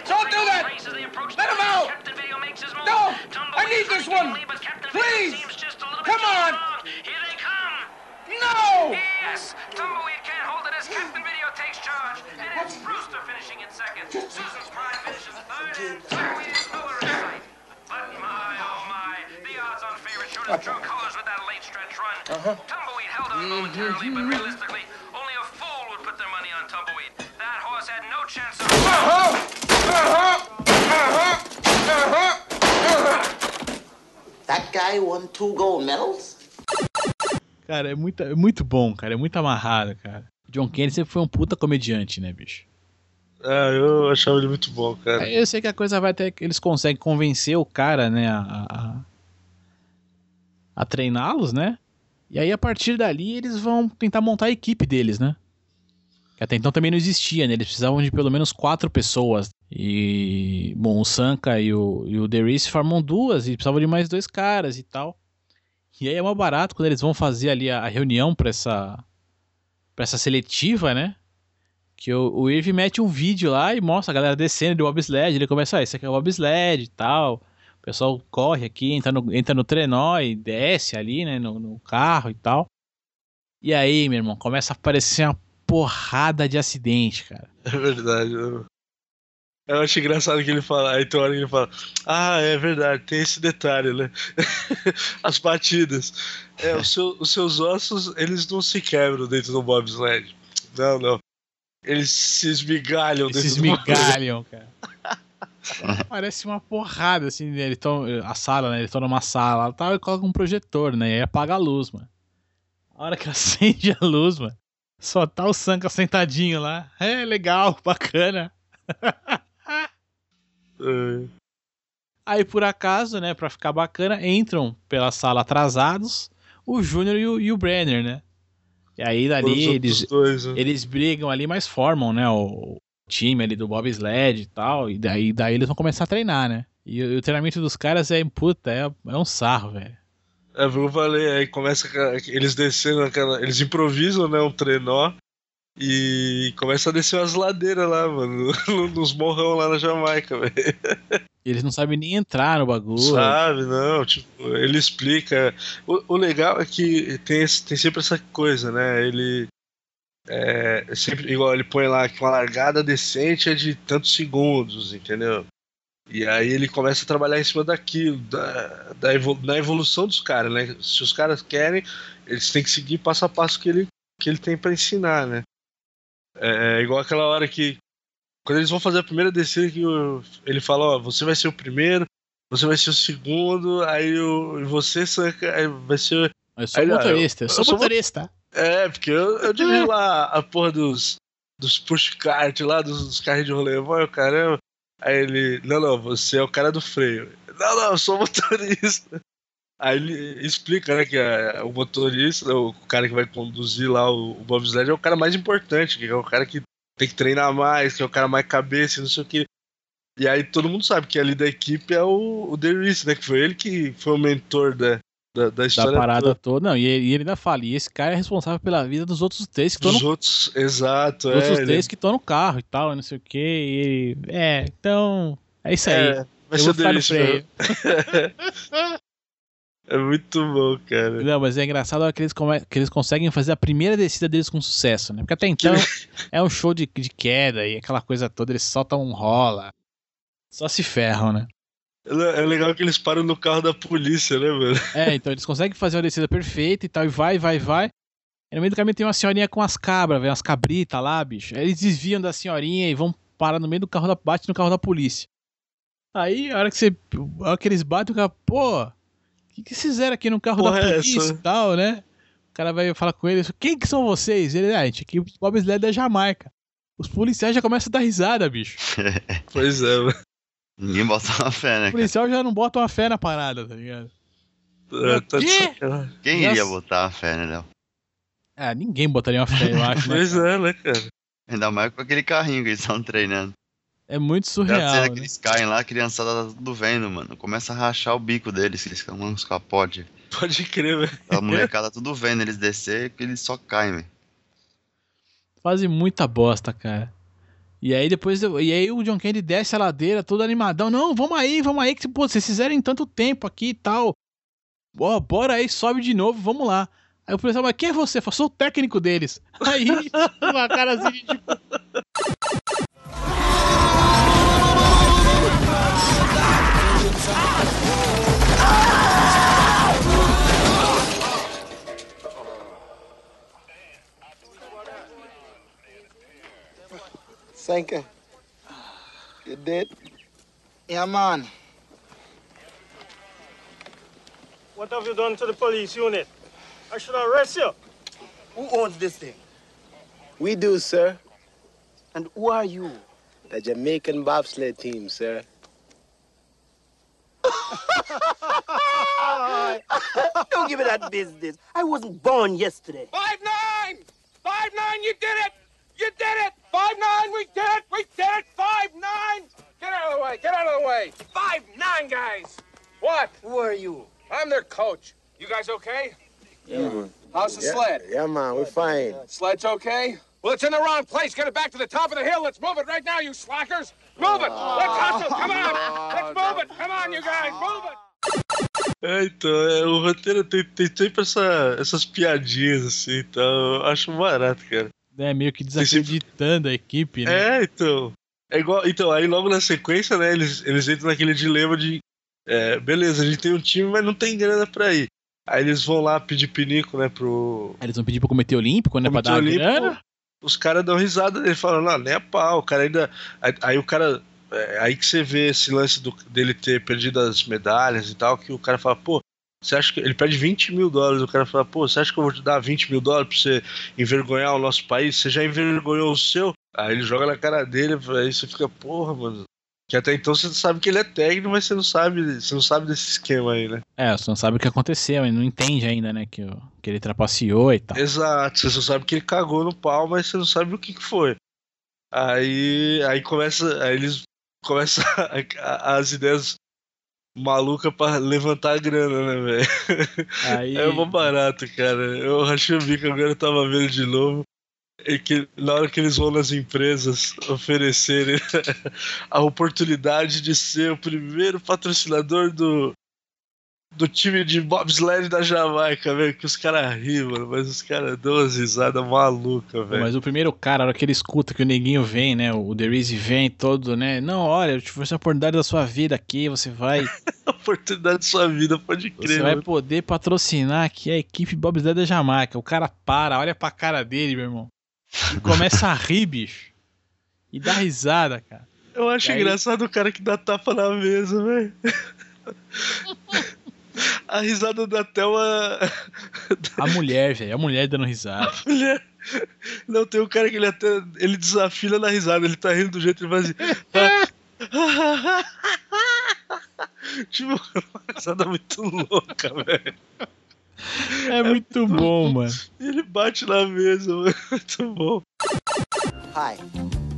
don't do that. race as they approach Let him out. Captain Video makes his move. No, I need this one. lead, but Captain Please. Video seems just a little Come on. Here they come. No. Yes! Tumbleweed can't hold it as Captain Video takes charge. And it's Brewster finishing in second. Susan's Pride finishes third, and Tumbleweed is nowhere in sight. But my, oh my, the odds-on favorite showed his true colors with that late stretch run. Tumbleweed held on momentarily, but realistically, only a fool would put their money on Tumbleweed. That horse had no chance of... Uh-huh. Uh-huh. Uh-huh. Uh-huh. Uh-huh. That guy won two gold medals? Cara, é muito, é muito bom, cara. É muito amarrado, cara. John Kennedy sempre foi um puta comediante, né, bicho? Ah, eu achava ele muito bom, cara. Aí eu sei que a coisa vai até que eles conseguem convencer o cara, né, a, a, a treiná-los, né? E aí a partir dali eles vão tentar montar a equipe deles, né? Que até então também não existia, né? Eles precisavam de pelo menos quatro pessoas. E, bom, o Sanka e o, e o Derice formam duas e precisavam de mais dois caras e tal. E aí é mais barato quando eles vão fazer ali a, a reunião pra essa, pra essa seletiva, né? Que o, o Irv mete um vídeo lá e mostra a galera descendo do bobsled. Ele começa, ah, esse aqui é o bobsled e tal. O pessoal corre aqui, entra no, entra no trenó e desce ali, né, no, no carro e tal. E aí, meu irmão, começa a aparecer uma porrada de acidente, cara. É verdade. Eu, eu acho engraçado que ele fala. Aí tem hora que ele fala: Ah, é verdade, tem esse detalhe, né? As batidas. É, seu- os seus ossos, eles não se quebram dentro do bobsled. Não, não. Eles se esmigalham dentro Esses do bobsled. migalham, cara. Parece uma porrada, assim, né? Eles tão, a sala, né? Eles estão numa sala tal, e colocam um projetor, né? E aí apaga a luz, mano. A hora que acende a luz, mano, só tá o Sanka sentadinho lá. É legal, bacana. É. Aí, por acaso, né, pra ficar bacana, entram pela sala atrasados o Júnior e o, e o Brenner, né? E aí, dali, eles, dois, né? eles brigam ali, mas formam, né, o time ali do bobsled e tal, e daí, daí eles vão começar a treinar, né? E, o- e o treinamento dos caras é, puta, é, é um sarro, velho. É, eu falei, aí começa eles descendo aquela. Eles improvisam, né, um trenó e começa a descer umas ladeiras lá, mano, nos morrão lá na Jamaica, velho. Eles não sabem nem entrar no bagulho. Sabe, não, tipo, ele explica. O, o legal é que tem, esse- tem sempre essa coisa, né? Ele. É, sempre, igual ele põe lá que uma largada decente é de tantos segundos, entendeu? E aí ele começa a trabalhar em cima daquilo, da, da, evolu da evolução dos caras, né? Se os caras querem, eles têm que seguir passo a passo que ele, que ele tem pra ensinar, né? É igual aquela hora que. Quando eles vão fazer a primeira descida, que o- ele fala, ó, você vai ser o primeiro, você vai ser o segundo, aí o, você vai ser. Eu sou Aí, ó, motorista, eu, eu sou sou mo- motorista. É, porque eu, eu dirigi lá a porra dos, dos push kart lá, dos, dos carros de rolê, vai, caramba. Aí ele, não, não, você é o cara do freio. Não, não, eu sou motorista. Aí ele explica, né, que é, o motorista, o cara que vai conduzir lá o, o bobsled é o cara mais importante, que é o cara que tem que treinar mais, que é o cara mais cabeça, e não sei o que. E aí todo mundo sabe que ali da equipe é o, o Derice, né, que foi ele que foi o mentor da, da, da Da história parada toda. toda. Não, e ele, e ele ainda fala, e esse cara é responsável pela vida dos outros três que estão no Dos outros, exato, Os outros é, ele- três que estão no carro e tal, não sei o que. É, então. É isso aí. É, vai eu ser vou ficar no freio. É muito bom, cara. Não, mas é engraçado hora que eles, que eles conseguem fazer a primeira descida deles com sucesso, né? Porque até então é um show de, de queda e aquela coisa toda, eles soltam um rola. Só se ferram, né? É legal que eles param no carro da polícia, né, mano? É, então eles conseguem fazer uma descida perfeita e tal, e vai, vai, vai. Aí no meio do caminho tem uma senhorinha com as cabras, velho, umas cabritas lá, bicho. Eles desviam da senhorinha e vão parar no meio do carro da. bate no carro da polícia. Aí, a hora que você. A hora que eles batem, o cara, pô, que, que vocês fizeram aqui no carro Porra da é polícia essa? e tal, né? O cara vai falar com eles, quem que são vocês? Ele, ah, a gente aqui, Bob Sled da Jamaica. Os policiais já começam a dar risada, bicho. Pois é, mano. Ninguém bota uma fé, né, O cara? policial já não bota uma fé na parada, tá ligado? É, tá Quê? Quem Nossa. iria botar uma fé, né, Léo? Ah, ninguém botaria uma fé, eu acho. né, Pois é, né, cara? Ainda mais com aquele carrinho que eles estão treinando. É muito surreal. né? que eles caem lá, a criançada tá tudo vendo, mano. Começa a rachar o bico deles, eles ficam uns capotes. Pode crer, velho. A molecada tudo vendo eles descer, que eles só caem, velho. Fazem muita bosta, cara. E aí depois. E aí o John Kennedy desce a ladeira todo animadão. Não, vamos aí, vamos aí, que pô, vocês fizeram em tanto tempo aqui e tal. Ó, bora aí, sobe de novo, vamos lá. Aí o policial, mas quem é você? Eu sou o técnico deles. Aí, uma cara assim, de tipo. Sanka, you did? Yeah, man. What have you done to the police unit? I should arrest you. Who owns this thing? We do, sir. And who are you? The Jamaican bobsled team, sir. Don't give me that business. I wasn't born yesterday. Five nine! Five nine, You did it. You did it. Five nine. We did it. We did it. Five nine. Get out of the way. Get out of the way. Five nine guys. What? Who are you? I'm their coach. You guys okay? Yeah. How's the Yeah, sled? yeah, man, we're fine. Sled's okay? Well, it's in the wrong place. Get it back to the top of the hill. Let's move it right now, you slackers. Move it. Let's hustle. Come on. Let's move it. Come on, you guys. Move it. É, então, é, o roteiro tem, tem sempre essa, essas piadinhas, assim, então eu acho barato, cara. É meio que desacreditando a equipe, né? É, então. É igual. Então, aí logo na sequência, né, eles, eles entram naquele dilema de. é, beleza, a gente tem um time, mas não tem grana pra ir. Aí eles vão lá pedir pinico, né, pro. Aí eles vão pedir pro Comitê Olímpico, né? Pra Comitê dar Olímpico, grana. Os caras dão risada dele, falam, não, nem a pau, o cara ainda. Aí, aí o cara. é, aí que você vê esse lance do- dele ter perdido as medalhas e tal, que o cara fala, pô, você acha que. Ele pede 20 mil dólares, o cara fala, pô, você acha que eu vou te dar 20 mil dólares pra você envergonhar o nosso país? Você já envergonhou o seu? Aí ele joga na cara dele, aí você fica, porra, mano. Que até então você sabe que ele é técnico, mas você não sabe, você não sabe desse esquema aí, né? É, você não sabe o que aconteceu, ele não entende ainda, né? Que, que ele trapaceou e tal. Exato, você só sabe que ele cagou no pau, mas você não sabe o que, que foi. Aí, aí começa, aí eles começam as ideias malucas pra levantar a grana, né, velho? Aí, É mó barato, cara. Eu rachei o bico agora, eu tava vendo de novo. E que na hora que eles vão nas empresas oferecerem a oportunidade de ser o primeiro patrocinador do, do time de bobsled da Jamaica, velho, que os caras riem, mano, mas os caras dão umas risadas malucas, velho. Mas o primeiro cara, a hora que ele escuta que o neguinho vem, né? O The Reese vem todo, né? Não, olha, eu ofereço a oportunidade da sua vida aqui, você vai. Oportunidade de sua vida, pode Você crer, vai mano. poder patrocinar aqui a equipe Bobsled da Jamaica. O cara para, olha pra cara dele, meu irmão. E começa a rir, bicho. E dá risada, cara. Eu acho E aí- engraçado o cara que dá tapa na mesa, velho. A risada da Thelma. A mulher, velho. A mulher dando risada. mulher. Não, tem um cara que ele até. Ele desafina na risada, ele tá rindo do jeito que ele faz assim. tipo, uma risada muito louca, velho. É muito bom, mano. E ele bate na mesa, mano. Muito bom. Hi,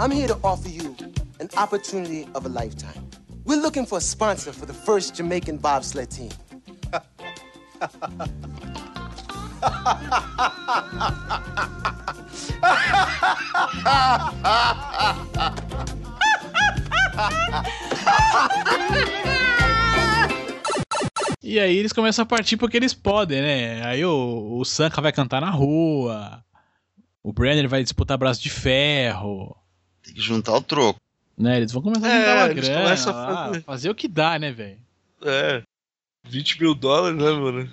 I'm here to offer you an opportunity of a lifetime. We're looking for a sponsor for the first Jamaican bobsled team. E aí eles começam a partir porque eles podem, né? Aí o, o Sanka vai cantar na rua. O Brenner vai disputar braço de ferro. Tem que juntar o troco. Né? Eles vão começar a É, juntar uma eles grana. a lá, fazer. fazer o que dá, né, velho? É. 20 mil dólares, né, mano?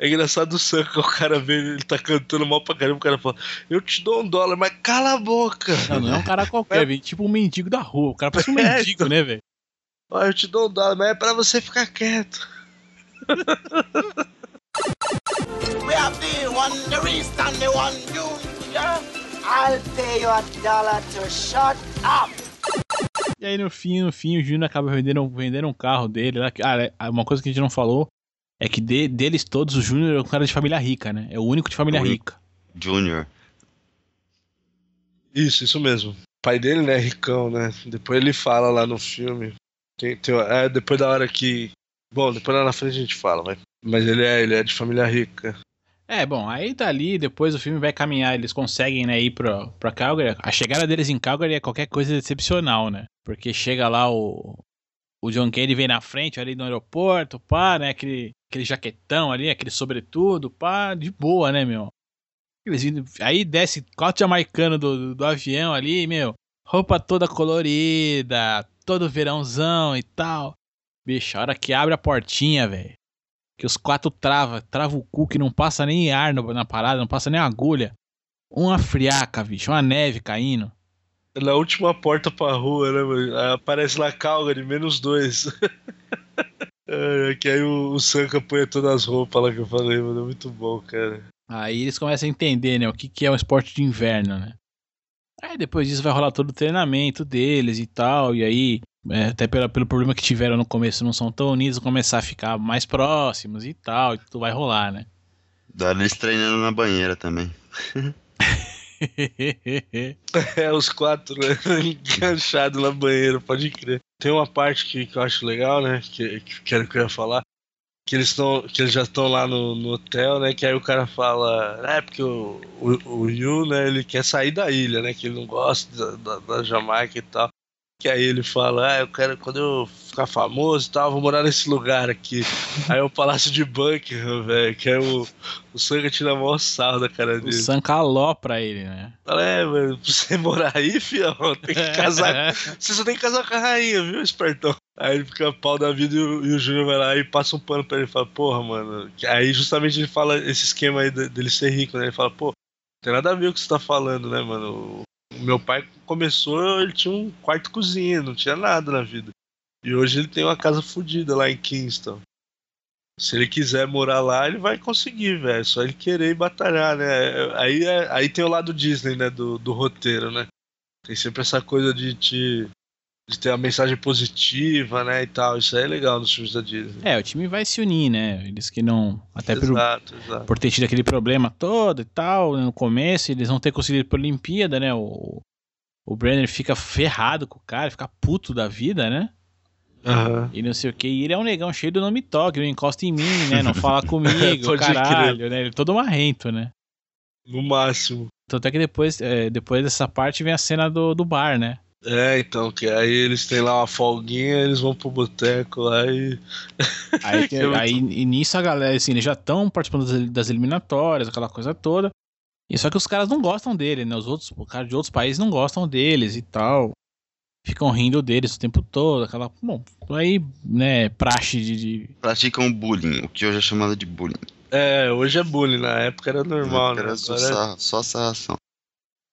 É engraçado o Sanka, o cara vê, ele tá cantando mal pra caramba, o cara fala, eu te dou um dólar, mas cala a boca. Não, não é um cara qualquer, velho. Tipo um mendigo da rua. O cara parece um É, mendigo, né, velho? Ó, eu te dou um dólar, mas é pra você ficar quieto. We have the one, the and the one, you, yeah. I'll pay you a dollar to shut up. E aí no fim, no fim, o Júnior acaba vendendo, vendendo um carro dele. lá. Ah, é- uma coisa que a gente não falou é que de- deles todos, o Júnior é um cara de família rica, né? É o único de família rica. Junior. Isso, isso mesmo. O pai dele, né, ricão, né? Depois ele fala lá no filme. Tem, tem, é, depois da hora que. Bom, depois lá na frente a gente fala, mas, mas ele é, ele é de família rica. É, bom, aí dali, depois o filme vai caminhar, eles conseguem, né, ir pra, pra Calgary. A chegada deles em Calgary é qualquer coisa excepcional, né? Porque chega lá o. O John Candy vem na frente ali no aeroporto, pá, né? Aquele, aquele jaquetão ali, aquele sobretudo, pá, de boa, né, meu? Eles aí desce quatro jamaicanos do, do, do avião ali, meu. Roupa toda colorida, todo verãozão e tal. Bicho, a hora que abre a portinha, velho. Que os quatro trava, trava o cu que não passa nem ar na parada, não passa nem agulha. Uma friaca, bicho, uma neve caindo. Na última porta pra rua, né, mano? Aí Aparece lá Calgary, menos dois. É, que aí o, o Sanka põe todas as roupas lá que eu falei, mano. É muito bom, cara. Aí eles começam a entender, né, o que, que é um esporte de inverno, né? Aí depois disso vai rolar todo o treinamento deles e tal, e aí, é, até pela, pelo problema que tiveram no começo, não são tão unidos, começar a ficar mais próximos e tal, e tudo vai rolar, né? Dá eles treinando na banheira também. É, os quatro, né? Enganchados na banheira, pode crer. Tem uma parte que, que eu acho legal, né? Que, que, que era o que eu ia falar. Que eles, tão, que eles já estão lá no, no hotel, né? Que aí o cara fala. É, porque o, o, o Yu, né? Ele quer sair da ilha, né? Que ele não gosta da, da, da Jamaica e tal. Que aí ele fala, ah, eu quero, quando eu ficar famoso e tal, vou morar nesse lugar aqui. aí é o Palácio de Buckingham, velho, que é o, o Sanga tira a maior sal da cara O dele. Sam caló pra ele, né? Fala, é, mano, pra você morar aí, fião, tem que casar. você só tem que casar com a rainha, viu, espertão? Aí ele fica pau da vida e o, e o Júnior vai lá e passa um pano pra ele e fala, porra, mano. Aí justamente ele fala esse esquema aí de- dele ser rico, né? Ele fala, pô, não tem nada a ver com o que você tá falando, né, mano? Meu pai começou, ele tinha um quarto cozinha, não tinha nada na vida. E hoje ele tem uma casa fodida lá em Kingston. Se ele quiser morar lá, ele vai conseguir, velho. É Só ele querer e batalhar, né? Aí, é- aí tem o lado Disney, né? Do, do roteiro, né? Tem sempre essa coisa de te. De ter uma mensagem positiva, né? E tal. Isso aí é legal nos filmes da Disney. É, o time vai se unir, né? Eles que não. Até exato, exato. por ter tido aquele problema todo e tal, né, no começo, eles vão ter conseguido ir pra Olimpíada, né? O, o Brenner fica ferrado com o cara, fica puto da vida, né? Aham. E não sei o que. E ele é um negão cheio do nome toque, não encosta em mim, né? Não fala comigo, caralho, né? Ele é todo marrento, né? No máximo. Tanto é que depois, é, depois dessa parte vem a cena do, do bar, né? É, então, que aí eles têm lá uma folguinha, eles vão pro boteco lá e. Aí, Que é aí e nisso a galera, assim, eles já estão participando das, das eliminatórias, aquela coisa toda. E só que os caras não gostam dele, né? Os outros, os caras de outros países não gostam deles e tal. Ficam rindo deles o tempo todo, aquela. Bom, aí, né, praxe de. de- Praticam bullying, o que hoje é chamado de bullying. É, hoje é bullying, na época era normal, né? Era só, Agora é- sarra- só sarração.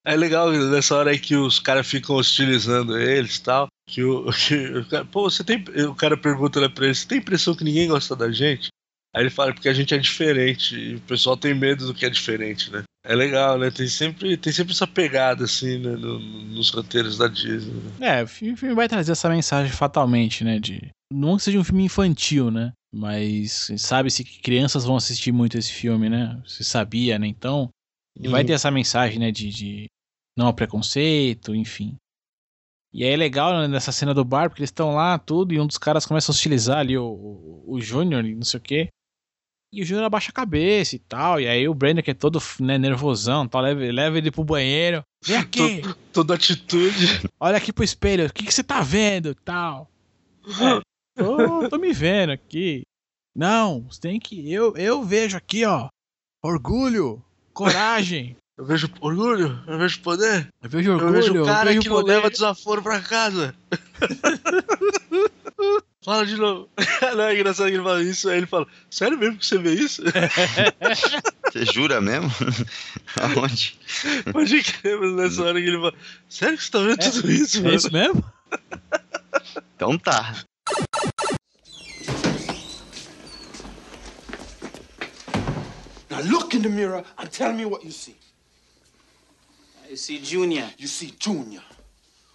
É legal nessa hora aí que os caras ficam hostilizando eles e tal. Que o, que o cara, pô, você tem. O cara pergunta né, pra ele, você tem impressão que ninguém gosta da gente? Aí ele fala, porque a gente é diferente. E o pessoal tem medo do que é diferente, né? É legal, né? Tem sempre, tem sempre essa pegada, assim, né? no- nos roteiros da Disney. né? É, o filme, vai trazer essa mensagem fatalmente, né? De. Não que seja um filme infantil, né? Mas sabe-se que crianças vão assistir muito esse filme, né? Se sabia, né? Então. E vai Uhum. ter essa mensagem, né? De, de não ao preconceito, enfim. E aí é legal né, nessa cena do bar, porque eles estão lá, tudo, e um dos caras começa a hostilizar ali o, o, o Júnior, e não sei o quê. E o Júnior abaixa a cabeça e tal. E aí o Brandon, que é todo né, nervosão, tal, leva, leva ele pro banheiro. Vem aqui, Toda atitude. olha aqui pro espelho, o que, que você tá vendo e tal. É, tô, tô me vendo aqui. Não, você tem que. Eu, eu vejo aqui, ó. Orgulho, coragem. Eu vejo orgulho, eu vejo poder. Eu vejo Eu orgulho, vejo o cara eu vejo que não poder. leva desaforo pra casa. Fala de novo. Não, é engraçado que ele fala isso, aí ele fala, sério mesmo que você vê isso? Você jura mesmo? Aonde? Pode crer, mas nessa hora que ele fala, sério que você tá vendo tudo isso, É mano? isso mesmo? Então tá. Now look in the mirror and tell me what you see. You see, Junior. You see Junior.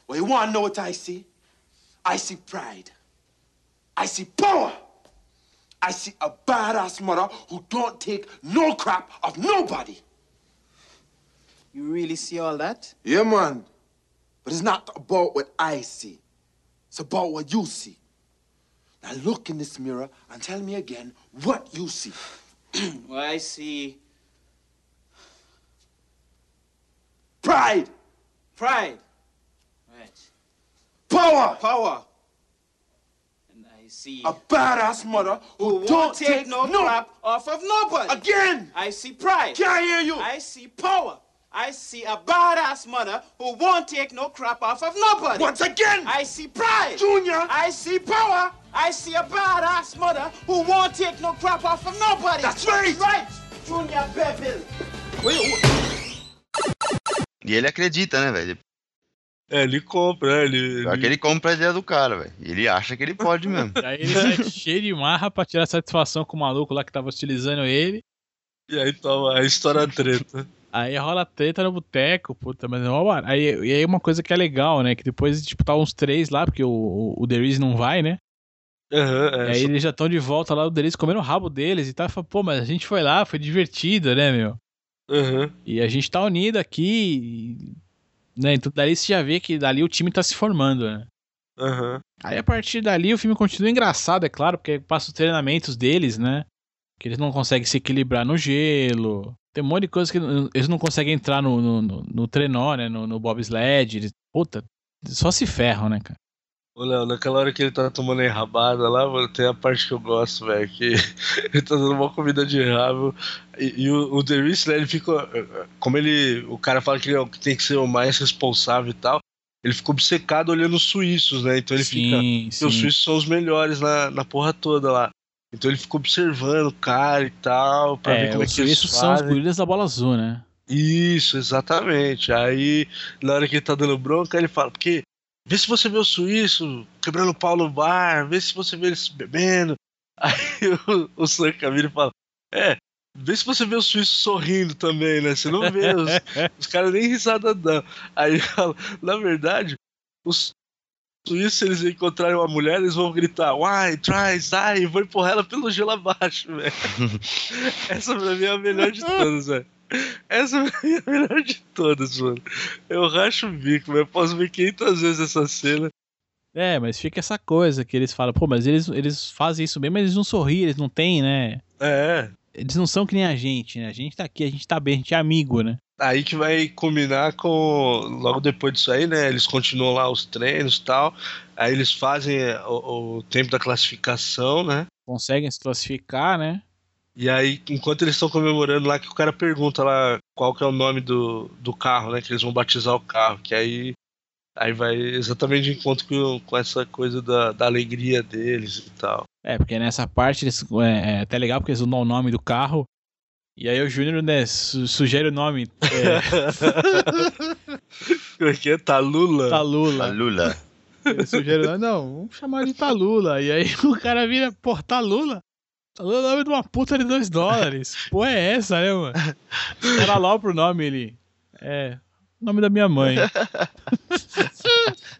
Well, you want to know what I see? I see pride. I see power. I see a badass mother who don't take no crap of nobody. You really see all that? Yeah, man. But it's not about what I see. It's about what you see. Now look in this mirror and tell me again what you see. Well, I see Pride, pride. Right. power, Power. And I see a badass mother who, who don't won't take no no crap off of nobody. Again, I see pride. Can I hear you. I see power. I see a badass mother who won't take no crap off of nobody. Once again, I see pride. Junior. I see power. I see a badass mother who won't take no crap off of nobody. That's right. Right. Junior Bevel. E ele acredita, né, velho? É, ele compra, né? Ele, Pior que ele compra a ideia do cara, velho. Ele acha que ele pode mesmo. E aí ele sai cheio de marra pra tirar satisfação com o maluco lá que tava hostilizando ele. E aí toma a história treta. Aí rola treta no boteco, puta, mas é mó bar- aí E aí uma coisa que é legal, né? Que depois, tipo, tá uns três lá, porque o, o, o Deriz não vai, né? Aham, E é. aí eles já estão de volta lá, o Deriz comendo o rabo deles e tal. Fala, pô, mas a gente foi lá, foi divertido, né, meu? Aham. E a gente tá unido aqui. Né? Então dali você já vê que dali o time tá se formando, né? Aham. Aí a partir dali o filme continua engraçado, é claro, porque passa os treinamentos deles, né? Que eles não conseguem se equilibrar no gelo. Tem um monte de coisa que eles não conseguem entrar no, no, no, no trenó, né? No, no bobsled. Eles, puta, só se ferram, né, cara? Ô, Léo, naquela hora que ele tá tomando a enrabada lá, mano, tem a parte que eu gosto, velho, que ele tá dando uma comida de rabo. E, e o, o The Reese, né, ele fica. Como ele. O cara fala que ele é tem que ser o mais responsável e tal. Ele fica obcecado olhando os suíços, né? Então ele fica. sim, os sim. suíços são os melhores na, na porra toda lá. Então ele fica observando o cara e tal, pra ver É, como é os que eles suíços são os fazem. gorilas da bola azul, né? Isso, exatamente. Aí, na hora que ele tá dando bronca, ele fala, porque vê se você vê o suíço quebrando pau no bar, vê se você vê eles bebendo. Aí o, o Camilo fala, é, vê se você vê o suíço sorrindo também, né? Você não vê, os, os caras nem risada dão. Aí ele fala, na verdade, os suíços, se eles encontrarem uma mulher, eles vão gritar, why, try, sai, e vão empurrar ela pelo gelo abaixo, velho. Essa pra mim é a melhor de todas, velho. Essa é a melhor de todas, mano. Eu racho o bico, mas eu posso ver 500 vezes essa cena. É, mas fica essa coisa que eles falam, pô, mas eles, eles fazem isso mesmo, mas eles não sorriem, eles não têm, né? É. Eles não são que nem a gente, né? A gente tá aqui, a gente tá bem, a gente é amigo, né? Aí que vai combinar com. Logo depois disso aí, né? Eles continuam lá os treinos e tal. Aí eles fazem o, o tempo da classificação, né? Conseguem se classificar, né? E aí, enquanto eles estão comemorando lá, que o cara pergunta lá qual que é o nome do, do carro, né? Que eles vão batizar o carro. Que aí, aí vai exatamente de encontro com, com essa coisa da, da alegria deles e tal. É, porque nessa parte eles, é, é até legal porque eles dão o nome do carro. E aí o Júnior, né, su- sugere o nome. É, Como é que é? Talula? Talula. Lula. Ele sugere o nome, não, vamos chamar de Talula. E aí o cara vira, pô, Talula? É o nome de uma puta de dois dólares. Pô, é essa, né, mano? Era lá pro nome ele. É, nome da minha mãe.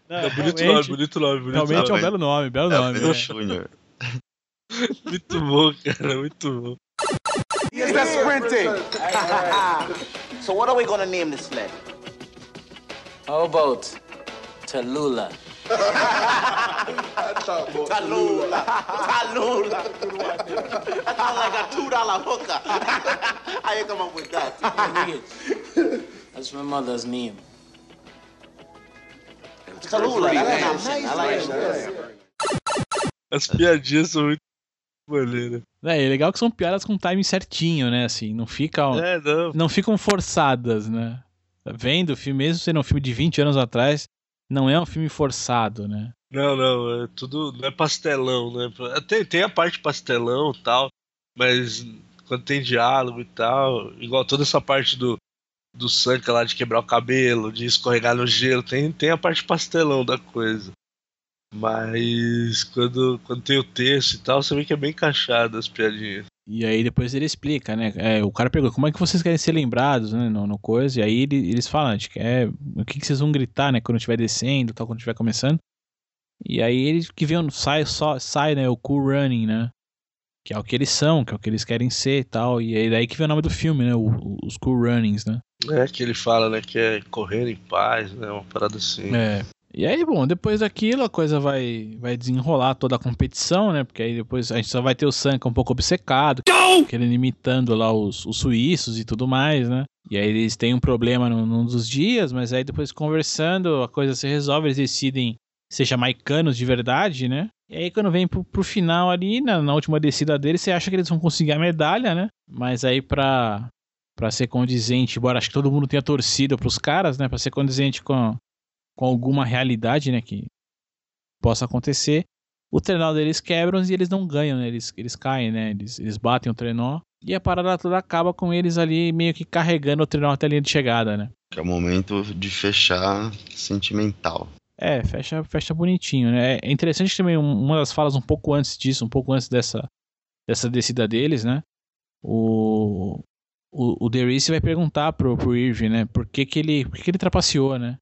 Não, É bonito nome, bonito nome, bonito realmente é um nome. belo nome, belo É nome. Júnior. Muito bom, cara, muito bom. Is that sprinting? So what are we gonna name this sled? How about Tallulah? Tallulah. Tallulah. That sounds like a two dollar hooker. How you come up with that? That's my mother's name. Tallulah. That's nice. I like it. As piadinhas são muito maneiras. É, é legal que são piadas com timing certinho, né? Assim, não fica, É, não. não ficam forçadas, né? Vendo o filme, mesmo sendo um filme de 20 anos atrás, não é um filme forçado, né? Não, não, é tudo. Não é pastelão, né? Tem, tem a parte pastelão e tal, mas quando tem diálogo e tal, igual toda essa parte do, do Sanka lá de quebrar o cabelo, de escorregar no gelo, tem, tem a parte pastelão da coisa. Mas quando, quando tem o texto e tal, você vê que é bem encaixado as piadinhas. E aí depois ele explica, né? É, o cara pergunta como é que vocês querem ser lembrados, né? No, no coisa. E aí ele- eles falam, gente quer. O que, que vocês vão gritar, né? Quando estiver descendo, tal, quando estiver começando. E aí eles que vem, sai, só, sai, né? O Cool Running, né? Que é o que eles são, que é o que eles querem ser e tal. E aí daí que vem o nome do filme, né? o- os Cool Runnings, né? É que ele fala, né, que é correr em paz, né? Uma parada assim. É. E aí, bom, depois daquilo a coisa vai, vai desenrolar toda a competição, né? Porque aí depois a gente só vai ter o Sanka um pouco obcecado, querendo imitando lá os, os suíços e tudo mais, né? E aí eles têm um problema num, num dos dias, mas aí depois conversando a coisa se resolve, eles decidem ser jamaicanos de verdade, né? E aí quando vem pro, pro final ali, na, na última descida deles, você acha que eles vão conseguir a medalha, né? Mas aí pra, pra ser condizente, embora acho que todo mundo tenha torcido pros caras, né? Pra ser condizente com, com alguma realidade, né, que possa acontecer, o trenó deles quebram e eles não ganham, né, eles, eles caem, né, eles, eles batem o trenó e a parada toda acaba com eles ali meio que carregando o trenó até a linha de chegada, né. Que é o momento de fechar sentimental. É, fecha, fecha bonitinho, né. É interessante também um- uma das falas um pouco antes disso, um pouco antes dessa, dessa descida deles, né, o, o, o Derice vai perguntar pro, pro Irving, né, por que que ele, por que que ele trapaceou, né.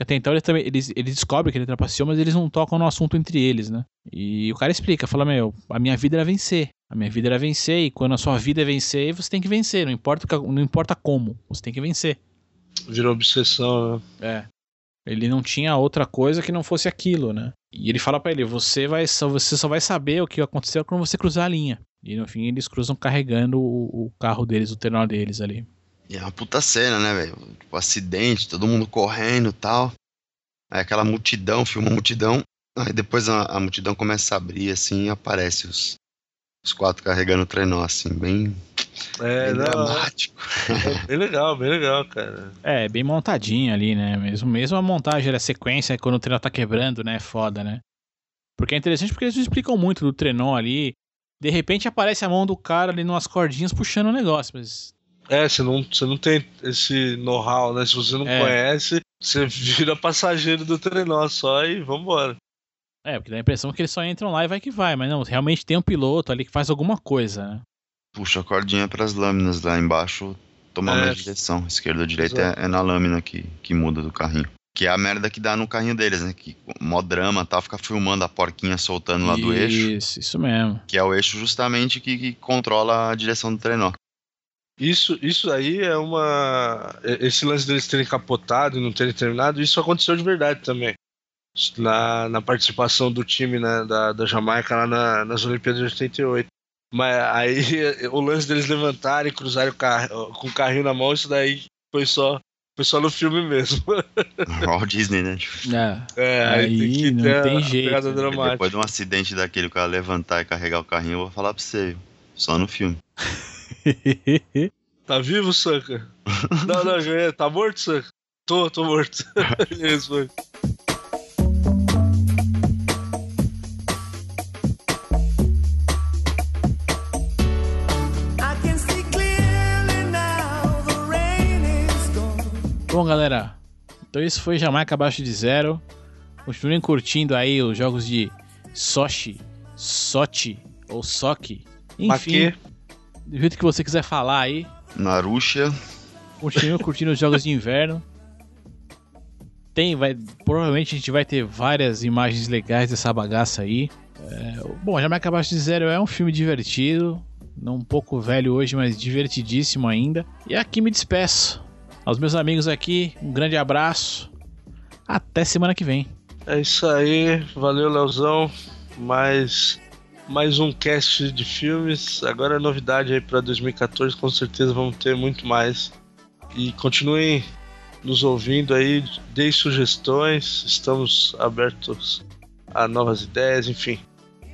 Porque até então eles, também, eles, eles descobrem que ele trapaceou, mas eles não tocam no assunto entre eles, né? E o cara explica, fala, meu, a minha vida era vencer. A minha vida era vencer, e quando a sua vida é vencer, você tem que vencer, não importa, que- não importa como, você tem que vencer. Virou obsessão, né? É. Ele não tinha outra coisa que não fosse aquilo, né? E ele fala pra ele, você vai só, você só vai saber o que aconteceu quando você cruzar a linha. E no fim eles cruzam carregando o, o carro deles, o trenó deles ali. E é uma puta cena, né, velho? Tipo, acidente, todo mundo correndo e tal. Aí aquela multidão, filma a multidão. Aí depois a, a multidão começa a abrir, assim, e aparece os, os quatro carregando o trenó, assim, bem, É, bem não, dramático. é bem legal, bem legal, cara. É, bem montadinho ali, né? Mesmo, mesmo a montagem, a sequência, quando o trenó tá quebrando, né? É foda, né? Porque é interessante porque eles não explicam muito do trenó ali. De repente aparece a mão do cara ali numas cordinhas puxando o negócio, mas. É, você não, você não tem esse know-how, né? Se você não É. conhece, você vira passageiro do trenó só e vambora. É, porque dá a impressão que eles só entram lá e vai que vai, mas não, realmente tem um piloto ali que faz alguma coisa, né? Puxa a cordinha pras lâminas lá embaixo, toma É. a direção. Esquerda ou direita é, é na lâmina que, que muda do carrinho. Que é a merda que dá no carrinho deles, né? Que mó drama tal, fica filmando a porquinha soltando lá do eixo. Isso, isso mesmo. Que é o eixo justamente que, que controla a direção do trenó. Isso, isso aí é uma. Esse lance deles terem capotado e não terem terminado, isso aconteceu de verdade também. Na, na participação do time né, da, da Jamaica lá na- nas Olimpíadas de 88. Mas aí o lance deles levantarem e cruzarem o carro, com o carrinho na mão, isso daí foi só, foi só no filme mesmo. Walt Disney, né? É, É, Aí não ter tem a jeito, pegada né? dramática. depois de um acidente daquele, o cara levantar e carregar o carrinho, eu vou falar pra você, só no filme. Tá vivo, Sanka? não, não, já é. Tá morto, Sanka? Tô, tô morto. Isso, foi. Bom, galera, então isso foi Jamaica abaixo de zero. Continuem curtindo aí os jogos de Sochi, Sochi ou Sochi. Enfim, Maquê. Do jeito que você quiser falar aí. Na Rússia, Continue curtindo os jogos de inverno. Tem, vai, provavelmente a gente vai ter várias imagens legais dessa bagaça aí. É, bom, Jamaica Abaixo de Zero é um filme divertido, não um pouco velho hoje, mas divertidíssimo ainda. E aqui me despeço. Aos meus amigos aqui, um grande abraço. Até semana que vem. É isso aí, valeu Leozão. Mais, mais um cast de filmes. Agora é novidade aí para 2014, com certeza vamos ter muito mais. E continuem nos ouvindo aí, deem sugestões, estamos abertos a novas ideias, enfim.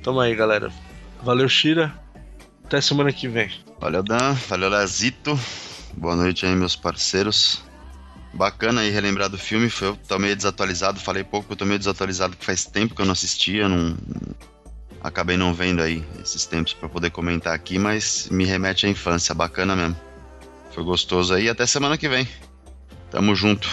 Tamo aí, galera. Valeu, Shira. Até semana que vem. valeu Dan, valeu Lazito, boa noite aí meus parceiros. Bacana aí relembrar do filme, eu tô meio desatualizado, falei pouco, eu tô meio desatualizado, porque faz tempo que eu não assistia, não, acabei não vendo aí esses tempos pra poder comentar aqui, mas me remete à infância, bacana mesmo. Foi gostoso aí, até semana que vem. Tamo junto.